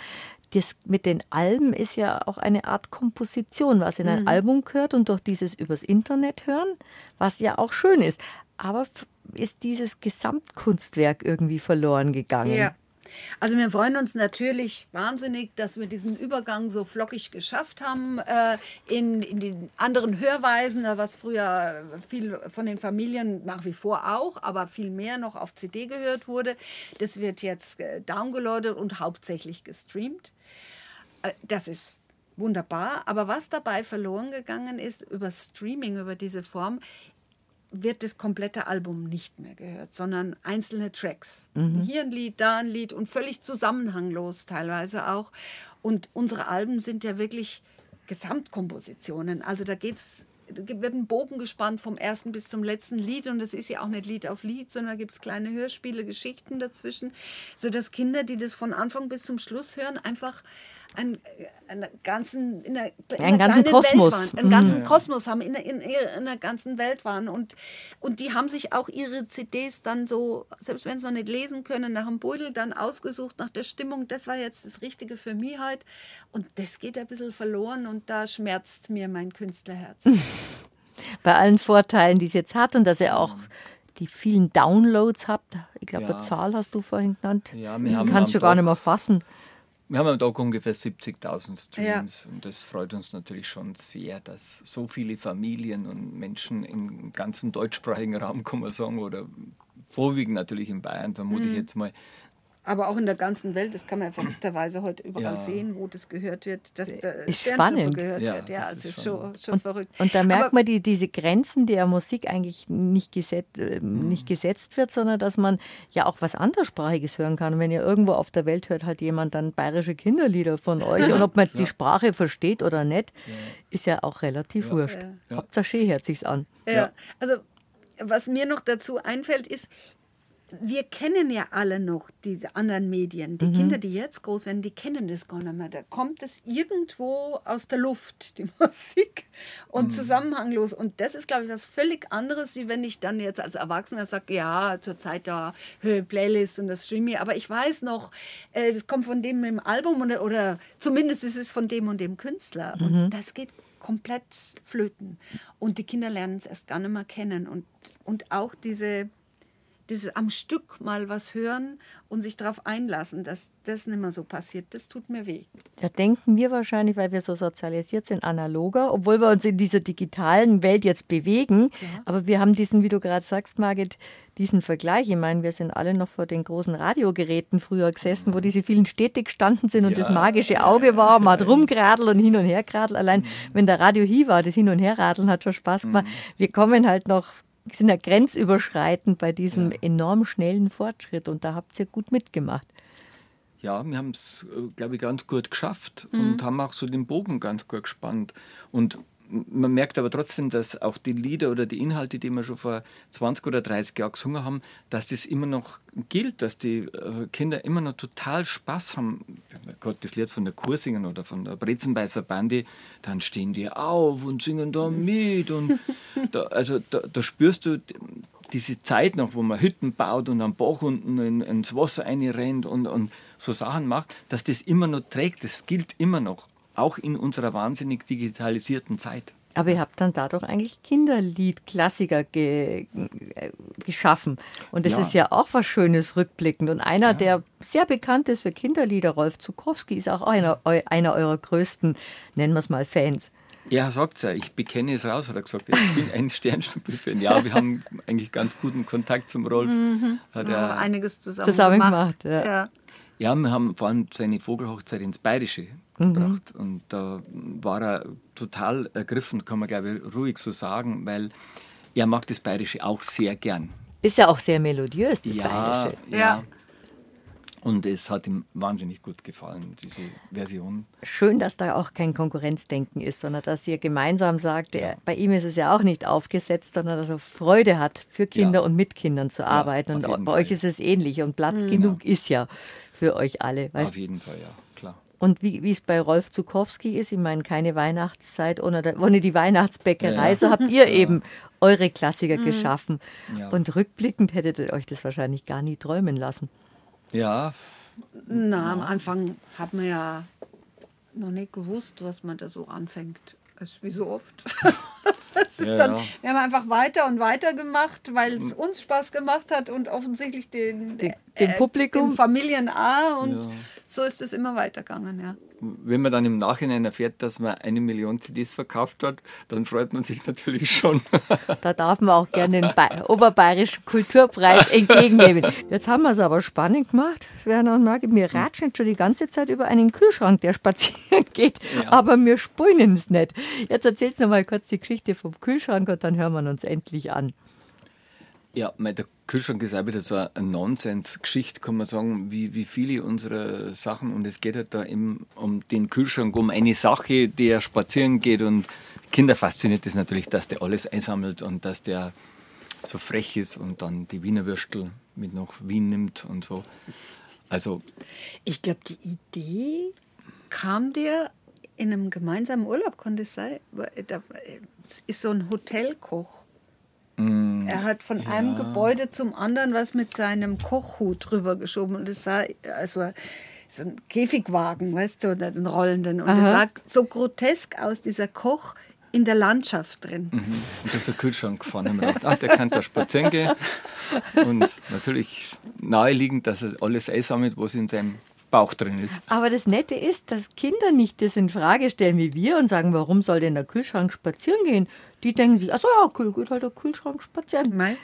B: das mit den Alben ist ja auch eine Art Komposition, was in ein mhm. Album gehört und durch dieses übers Internet hören, was ja auch schön ist. Aber ist dieses Gesamtkunstwerk irgendwie verloren gegangen?
C: Ja. Also wir freuen uns natürlich wahnsinnig, dass wir diesen Übergang so flockig geschafft haben äh, in, in den anderen Hörweisen, äh, was früher viel von den Familien nach wie vor auch, aber viel mehr noch auf CD gehört wurde. Das wird jetzt äh, downgeloadet und hauptsächlich gestreamt. Äh, das ist wunderbar, aber was dabei verloren gegangen ist über Streaming, über diese Form, wird das komplette Album nicht mehr gehört, sondern einzelne Tracks. Mhm. Hier ein Lied, da ein Lied und völlig zusammenhanglos teilweise auch. Und unsere Alben sind ja wirklich Gesamtkompositionen. Also da geht's, wird ein Bogen gespannt vom ersten bis zum letzten Lied und es ist ja auch nicht Lied auf Lied, sondern da gibt es kleine Hörspiele, Geschichten dazwischen, sodass Kinder, die das von Anfang bis zum Schluss hören, einfach einen, einen ganzen, in der, in
B: einen ganzen Kosmos. Waren,
C: einen ganzen mhm. Kosmos haben, in, in, in der ganzen Welt waren. Und, und die haben sich auch ihre CDs dann so, selbst wenn sie noch nicht lesen können, nach dem Beutel dann ausgesucht, nach der Stimmung. Das war jetzt das Richtige für mich heute. Und das geht ein bisschen verloren und da schmerzt mir mein Künstlerherz.
B: Bei allen Vorteilen, die es jetzt hat und dass er auch die vielen Downloads habt. Ich glaube, ja. eine Zahl hast du vorhin genannt. Ja, wir haben Kannst du gar nicht mehr fassen.
D: Wir haben am Tag ungefähr 70.000 Streams ja. und das freut uns natürlich schon sehr, dass so viele Familien und Menschen im ganzen deutschsprachigen Raum, kann man sagen, oder vorwiegend natürlich in Bayern, vermute mhm. ich jetzt mal,
C: Aber auch in der ganzen Welt, das kann man verrückterweise heute überall ja. sehen, wo das gehört wird, dass
B: der ist spannend.
C: gehört ja, wird. Ja, es ist, ist schon, schon
B: und,
C: verrückt.
B: Und da merkt Aber, man die, diese Grenzen, der Musik eigentlich nicht, geset, äh, mhm. nicht gesetzt wird, sondern dass man ja auch was anderssprachiges hören kann. Und wenn ihr irgendwo auf der Welt hört halt jemand dann bayerische Kinderlieder von euch und ob man jetzt die Sprache versteht oder nicht, ist ja auch relativ wurscht. Hauptsache schön hört sich's an.
C: Ja, also was mir noch dazu einfällt, ist, wir kennen ja alle noch diese anderen Medien. Die mhm. Kinder, die jetzt groß werden, die kennen das gar nicht mehr. Da kommt es irgendwo aus der Luft, die Musik, und mhm. zusammenhanglos. Und das ist, glaube ich, was völlig anderes, wie wenn ich dann jetzt als Erwachsener sage, ja, zurzeit da Playlist und das Streaming. Aber ich weiß noch, äh, das kommt von dem im Album oder, oder zumindest ist es von dem und dem Künstler. Mhm. Und das geht komplett flöten. Und die Kinder lernen es erst gar nicht mehr kennen. Und, und auch diese dieses am Stück mal was hören und sich darauf einlassen, dass das nicht mehr so passiert, das tut mir weh.
B: Da denken wir wahrscheinlich, weil wir so sozialisiert sind, analoger, obwohl wir uns in dieser digitalen Welt jetzt bewegen. Ja. Aber wir haben diesen, wie du gerade sagst, Margit, diesen Vergleich. Ich meine, wir sind alle noch vor den großen Radiogeräten früher gesessen, wo diese vielen Städte gestanden sind und ja. das magische Auge war, man hat rumgeradelt und hin und her geradelt. Allein, mhm. wenn der Radio hier war, das Hin- und Herradeln hat schon Spaß gemacht. Mhm. Wir kommen halt noch sind ja grenzüberschreitend bei diesem ja. enorm schnellen Fortschritt und da habt ihr gut mitgemacht.
D: Ja, wir haben es, äh, glaube ich, ganz gut geschafft mhm. und haben auch so den Bogen ganz gut gespannt. Und man merkt aber trotzdem, dass auch die Lieder oder die Inhalte, die wir schon vor 20 oder 30 Jahren gesungen haben, dass das immer noch gilt, dass die äh, Kinder immer noch total Spaß haben. Gerade das Lied von der Kursingen oder von der Brezenbeißer Bandi, dann stehen die auf und singen da mit. Und da, also da, da spürst du diese Zeit noch, wo man Hütten baut und am Bach unten in, ins Wasser reinrennt und, und so Sachen macht, dass das immer noch trägt. Das gilt immer noch auch in unserer wahnsinnig digitalisierten Zeit.
B: Aber ihr habt dann dadurch eigentlich Kinderliedklassiker ge äh, geschaffen. Und das ja. ist ja auch was Schönes rückblickend. Und einer, ja. der sehr bekannt ist für Kinderlieder, Rolf Zukowski, ist auch einer, einer eurer größten, nennen wir es mal, Fans.
D: Ja, er sagt ja, ich bekenne es raus, hat er gesagt. Ich bin ein Sternschnuppe-Fan. Ja, wir haben eigentlich ganz guten Kontakt zum Rolf.
C: Mhm. Hat er ja, einiges zusammen,
B: zusammen gemacht. gemacht
D: ja. ja, wir haben vor allem seine Vogelhochzeit ins Bayerische mhm. gebracht. Und da war er total ergriffen, kann man glaube ich ruhig so sagen, weil er mag das Bayerische auch sehr gern.
B: Ist ja auch sehr melodiös, das
D: ja,
B: Bayerische.
D: Ja. ja. Und es hat ihm wahnsinnig gut gefallen, diese Version.
B: Schön, dass da auch kein Konkurrenzdenken ist, sondern dass ihr gemeinsam sagt, ja. bei ihm ist es ja auch nicht aufgesetzt, sondern dass er Freude hat, für Kinder ja. und mit Kindern zu arbeiten. und bei Fall. euch ist es ähnlich und Platz mhm. genug ist ja für euch alle.
D: Weißt? Auf jeden Fall, ja.
B: Und wie, wie es bei Rolf Zukowski ist, ich meine, keine Weihnachtszeit ohne, ohne die Weihnachtsbäckerei, ja. so habt ihr ja. eben eure Klassiker mhm. geschaffen. Ja. Und rückblickend hättet ihr euch das wahrscheinlich gar nie träumen lassen.
D: Ja.
C: Na, am Anfang hat man ja noch nicht gewusst, was man da so anfängt. Das ist wie so oft. das ist dann, wir haben einfach weiter und weiter gemacht, weil es uns Spaß gemacht hat und offensichtlich den,
B: den, den äh, Publikum. Den
C: Familien A und so ist es immer weitergegangen, ja.
D: Wenn man dann im Nachhinein erfährt, dass man eine Million CDs verkauft hat, dann freut man sich natürlich schon.
B: Da darf man auch gerne den Ba- Oberbayerischen Kulturpreis entgegennehmen. Jetzt haben wir es aber spannend gemacht, Werner und Margit. Wir ratschen jetzt schon die ganze Zeit über einen Kühlschrank, der spazieren geht, ja. aber wir spulen es nicht. Jetzt erzählt noch mal kurz die Geschichte vom Kühlschrank und dann hören wir uns endlich an.
D: Ja, der Kühlschrank ist auch wieder so eine Nonsens-Geschichte, kann man sagen, wie, wie viele unserer Sachen. Und es geht halt da eben um den Kühlschrank, um eine Sache, die er spazieren geht. Und Kinder fasziniert es natürlich, dass der alles einsammelt und dass der so frech ist und dann die Wiener Würstel mit nach Wien nimmt und so. Also.
C: Ich glaube, die Idee kam dir in einem gemeinsamen Urlaub, konnte es sein. Es ist so ein Hotelkoch
D: Mm,
C: er hat von ja. einem Gebäude zum anderen was mit seinem Kochhut drüber geschoben und es sah also so ein Käfigwagen, weißt du, einen rollenden und es sah so grotesk aus, dieser Koch in der Landschaft drin.
D: Mhm. Und da ist der Kühlschrank gefahren. Und gedacht, ach, der kann da spazieren gehen. Und natürlich naheliegend, dass er alles einsammelt, was in seinem Bauch drin ist.
B: Aber das Nette ist, dass Kinder nicht das in Frage stellen wie wir und sagen, warum soll denn der Kühlschrank spazieren gehen? Die denken sich, ach so, ja, cool, geht halt der Kühlschrank spazieren.
C: Mei?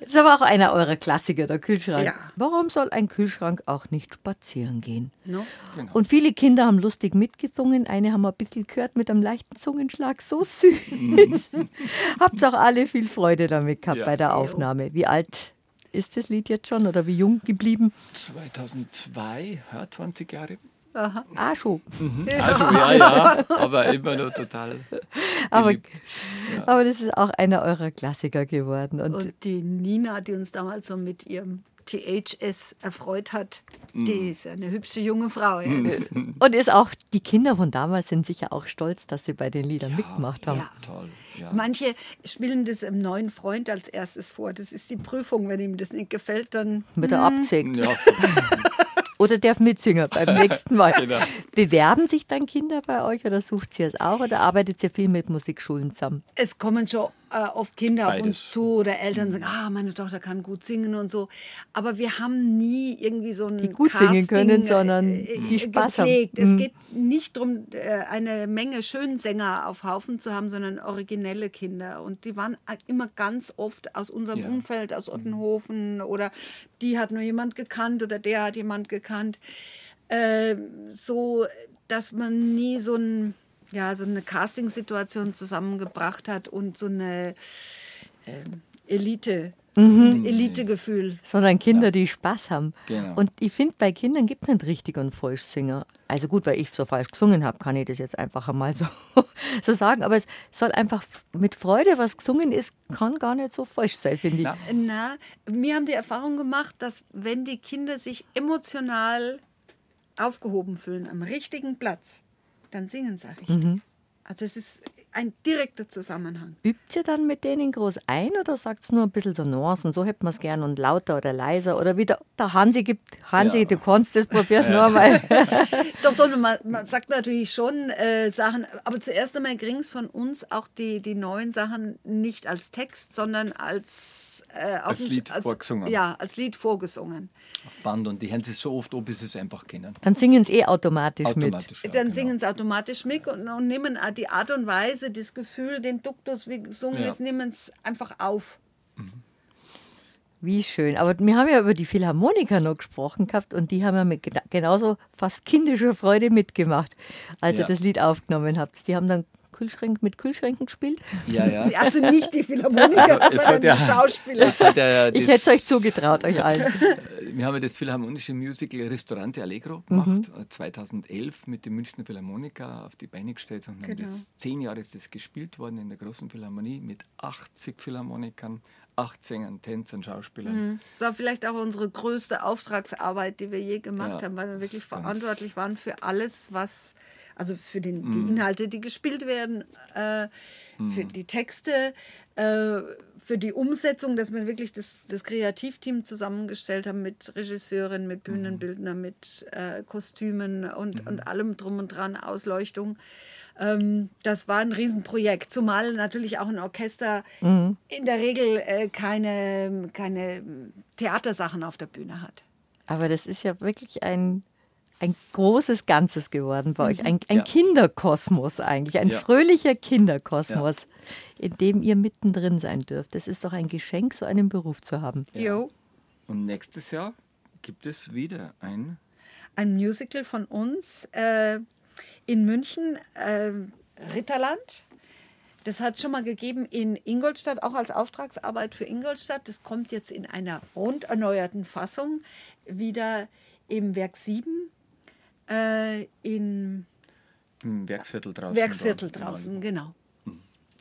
B: Das ist aber auch einer eurer Klassiker, der Kühlschrank.
C: Ja.
B: Warum soll ein Kühlschrank auch nicht spazieren gehen?
C: No?
B: Und viele Kinder haben lustig mitgesungen. Eine haben wir ein bisschen gehört mit einem leichten Zungenschlag. So süß. Habt auch alle viel Freude damit gehabt
D: Ja.
B: bei der Aufnahme. Wie alt ist das Lied jetzt schon oder wie jung geblieben?
D: 2002, ja, 20 Jahre.
B: Ah, schon.
D: Also, ja, ja, aber immer noch total.
B: Aber,
D: geliebt.
B: aber das ist auch einer eurer Klassiker geworden. Und,
C: Und die Nina, die uns damals so mit ihrem THS erfreut hat, die ist eine hübsche junge Frau jetzt.
B: und ist auch, die Kinder von damals sind sicher auch stolz, dass sie bei den Liedern mitgemacht haben.
C: Ja.
D: Toll. Ja.
C: Manche spielen das einem neuen Freund als erstes vor. Das ist die Prüfung. Wenn ihm das nicht gefällt, dann
B: Wird er abzägt.
D: Ja,
B: Oder darf mitsingen beim nächsten Mal.
D: Genau.
B: Bewerben sich dann Kinder bei euch oder sucht ihr es auch oder arbeitet ihr viel mit Musikschulen zusammen?
C: es kommen schon äh, oft Kinder auf uns
D: Beides.
C: zu oder Eltern sagen, ah, meine Tochter kann gut singen und so. Aber wir haben nie irgendwie so ein
B: Die gut singen können,
C: Casting,
B: sondern
C: äh,
B: die Spaß haben.
C: gepflegt.
B: Mhm.
C: Es geht nicht darum, eine Menge Schönsänger auf Haufen zu haben, sondern originelle Kinder. Und die waren immer ganz oft aus unserem
D: Ja.
C: Umfeld, aus Ottenhofen oder die hat nur jemand gekannt oder der hat jemand gekannt. Äh, so, dass man nie so ein ja, so eine Castingsituation zusammengebracht hat und so eine ähm, Elite,
B: Mhm.
C: Elitegefühl.
B: Sondern Kinder, die Spaß haben.
D: Genau.
B: Und ich finde, bei Kindern gibt es nicht richtig und Falschsinger. Also gut, weil ich so falsch gesungen habe, kann ich das jetzt einfach einmal so, so sagen. Aber es soll einfach mit Freude, was gesungen ist, kann gar nicht so falsch sein, finde ich.
D: Na.
C: Na, wir haben die Erfahrung gemacht, dass wenn die Kinder sich emotional aufgehoben fühlen am richtigen Platz, dann singen sie auch richtig.
B: Mhm.
C: Also es ist ein direkter Zusammenhang.
B: Übt ihr dann mit denen groß ein oder sagt nur ein bisschen so Nuancen, so hätten wir es gern und lauter oder leiser oder wie der, der Hansi gibt, Hansi,
D: Ja.
B: du kannst das, probier's nur einmal.
C: Doch, doch, man, man sagt natürlich schon äh, Sachen, aber zuerst einmal kriegen es von uns auch die, die neuen Sachen nicht als Text, sondern als, äh, auf
D: Als Lied vorgesungen.
C: Ja, als Lied vorgesungen.
D: auf Band und die hören es so oft, ob sie es einfach kennen.
B: Dann singen sie eh automatisch, mit.
D: Automatisch. Ja,
C: Dann
D: genau.
C: singen sie automatisch mit und, und nehmen auch die Art und Weise, das Gefühl, den Duktus, wie gesungen
D: Ja.
C: ist, nehmen es einfach auf.
B: Wie schön. Aber wir haben ja über die Philharmoniker noch gesprochen gehabt und die haben ja mit gena- genauso fast kindischer Freude mitgemacht, als ihr
D: Ja.
B: das Lied aufgenommen habt. Die haben dann Kühlschränke mit Kühlschränken gespielt.
D: Ja, ja.
C: Also nicht die Philharmoniker,
D: es
C: sondern
D: hat ja-
C: die Schauspieler.
D: Es hat ja
B: Ich hätte es euch zugetraut, euch allen.
D: Wir haben ja das philharmonische Musical Restaurante Allegro gemacht, äh, 2011 mit dem Münchner Philharmoniker auf die Beine gestellt und haben
C: Genau.
D: das zehn Jahre ist das gespielt worden in der großen Philharmonie mit 80 Philharmonikern, acht Sängern, Tänzern, Schauspielern.
C: Das war vielleicht auch unsere größte Auftragsarbeit, die wir je gemacht
D: Ja,
C: haben, weil wir wirklich verantwortlich waren für alles, was, also für den,
D: Mhm.
C: die Inhalte, die gespielt werden, äh, für die Texte, äh, für die Umsetzung, dass wir wirklich das, das Kreativteam zusammengestellt haben mit Regisseurin, mit
D: Mhm.
C: Bühnenbildner, mit äh, Kostümen und, und allem drum und dran, Ausleuchtung. Ähm, das war ein Riesenprojekt, zumal natürlich auch ein Orchester in der Regel äh, keine, keine Theatersachen auf der Bühne hat.
B: Aber das ist ja wirklich ein, ein großes Ganzes geworden bei euch. Ein, ein
D: Ja.
B: Kinderkosmos eigentlich, ein
D: Ja.
B: fröhlicher Kinderkosmos, in dem ihr mittendrin sein dürft. Das ist doch ein Geschenk, so einen Beruf zu haben.
C: Jo.
D: Und nächstes Jahr gibt es wieder ein
C: Ein Musical von uns äh, in München, äh, Ritterland. Das hat es schon mal gegeben in Ingolstadt, auch als Auftragsarbeit für Ingolstadt. Das kommt jetzt in einer rund erneuerten Fassung wieder im Werk 7 äh, in
D: im Werksviertel draußen.
C: Werksviertel draußen, genau.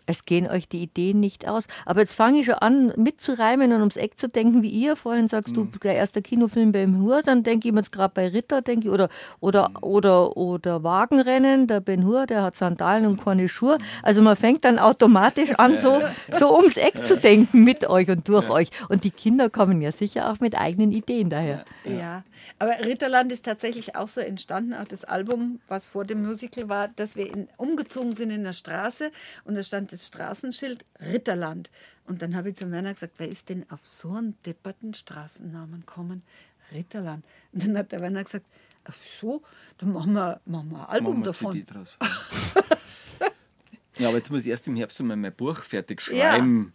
B: Es gehen euch die Ideen nicht aus. Aber jetzt fange ich schon an, mitzureimen und ums Eck zu denken, wie ihr vorhin sagst, du, der erste Kinofilm beim Hur, dann denke ich mir jetzt gerade bei Ritter, denke ich, oder, oder, oder, oder Wagenrennen, der Ben Hur, der hat Sandalen und keine Schuhe. Also man fängt dann automatisch an, so, so ums Eck zu denken mit euch und durch euch. Und die Kinder kommen ja sicher auch mit eigenen Ideen daher.
C: Ja. aber Ritterland ist tatsächlich auch so entstanden, auch das Album, was vor dem Musical war, dass wir in, umgezogen sind in der Straße und da stand das Straßenschild Ritterland. Und dann habe ich zu Werner gesagt, wer ist denn auf so einen depperten Straßennamen kommen? Ritterland. Und dann hat der Werner gesagt, Ach, so, dann machen wir, machen wir ein Album
D: Machen wir
C: davon.
D: CD draus. ja, aber jetzt muss ich erst im Herbst einmal mein Buch fertig schreiben.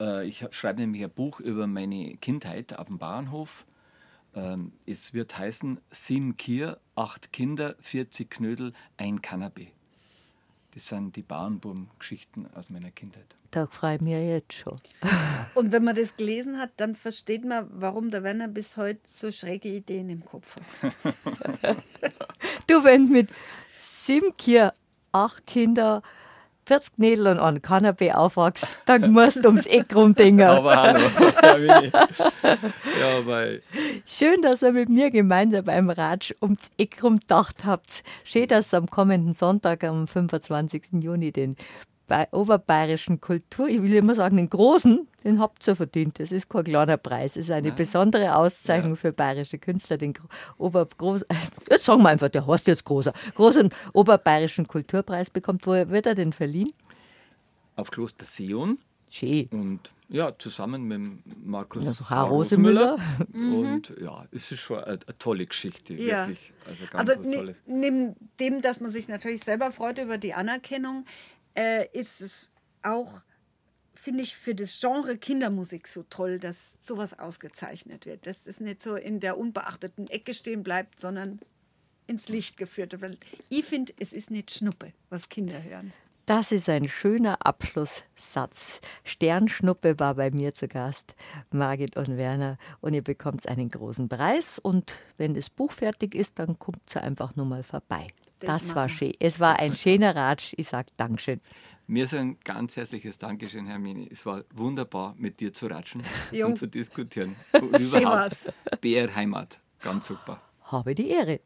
D: Äh, Ich schreibe nämlich ein Buch über meine Kindheit auf dem Bauernhof. Ähm, Es wird heißen Sieben Kier, acht Kinder, 40 Knödel, ein Kanapé. Das sind die Bauernbuben-Geschichten aus meiner Kindheit.
B: Da freue ich mich ja jetzt schon.
C: Und wenn man das gelesen hat, dann versteht man, warum der Werner bis heute so schräge Ideen im Kopf hat.
B: Du, wenn mit sieben Kier, acht Kinder, 40 Nädel und einen Kanapé aufwachst, dann musst du ums Eck rumdenken.
D: Aber hallo. ja, weil
B: Schön, dass ihr mit mir gemeinsam beim Ratsch ums Eck rumgedacht habt. Schön, dass ihr am kommenden Sonntag, am 25. Juni, den oberbayerischen Kultur, ich will immer sagen, den großen, den habt ihr verdient. Das ist kein kleiner Preis. Es ist eine besondere Auszeichnung für bayerische Künstler, den Gro- Obergroß, jetzt sagen wir einfach, der heißt jetzt großer, großen oberbayerischen Kulturpreis bekommt. Wo wird er denn verliehen?
D: auf Kloster Sion
B: Schön.
D: und ja, zusammen mit Markus
B: Also Herr Rosemüller.
D: Und ja, es ist schon eine, eine tolle Geschichte,
C: Ja.
D: wirklich. Also ganz
C: Also
D: was Tolles.
C: neben dem, dass man sich natürlich selber freut über die Anerkennung, äh, ist es auch, finde ich, für das Genre Kindermusik so toll, dass sowas ausgezeichnet wird. Dass es nicht so in der unbeachteten Ecke stehen bleibt, sondern ins Licht geführt wird. Ich finde, es ist nicht Schnuppe, was Kinder hören.
B: Das ist ein schöner Abschlusssatz. Sternschnuppe war bei mir zu Gast, Margit und Werner. Und ihr bekommt einen großen Preis. Und wenn das Buch fertig ist, dann kommt sie einfach nur mal vorbei.
C: Das
B: war schön. Es war ein schöner Ratsch. Ich sage Dankeschön.
D: Mir ist ein ganz herzliches Dankeschön, Hermine. Es war wunderbar, mit dir zu ratschen
C: Jo.
D: und zu diskutieren.
C: War's.
D: BR Heimat, ganz super.
B: Habe die Ehre.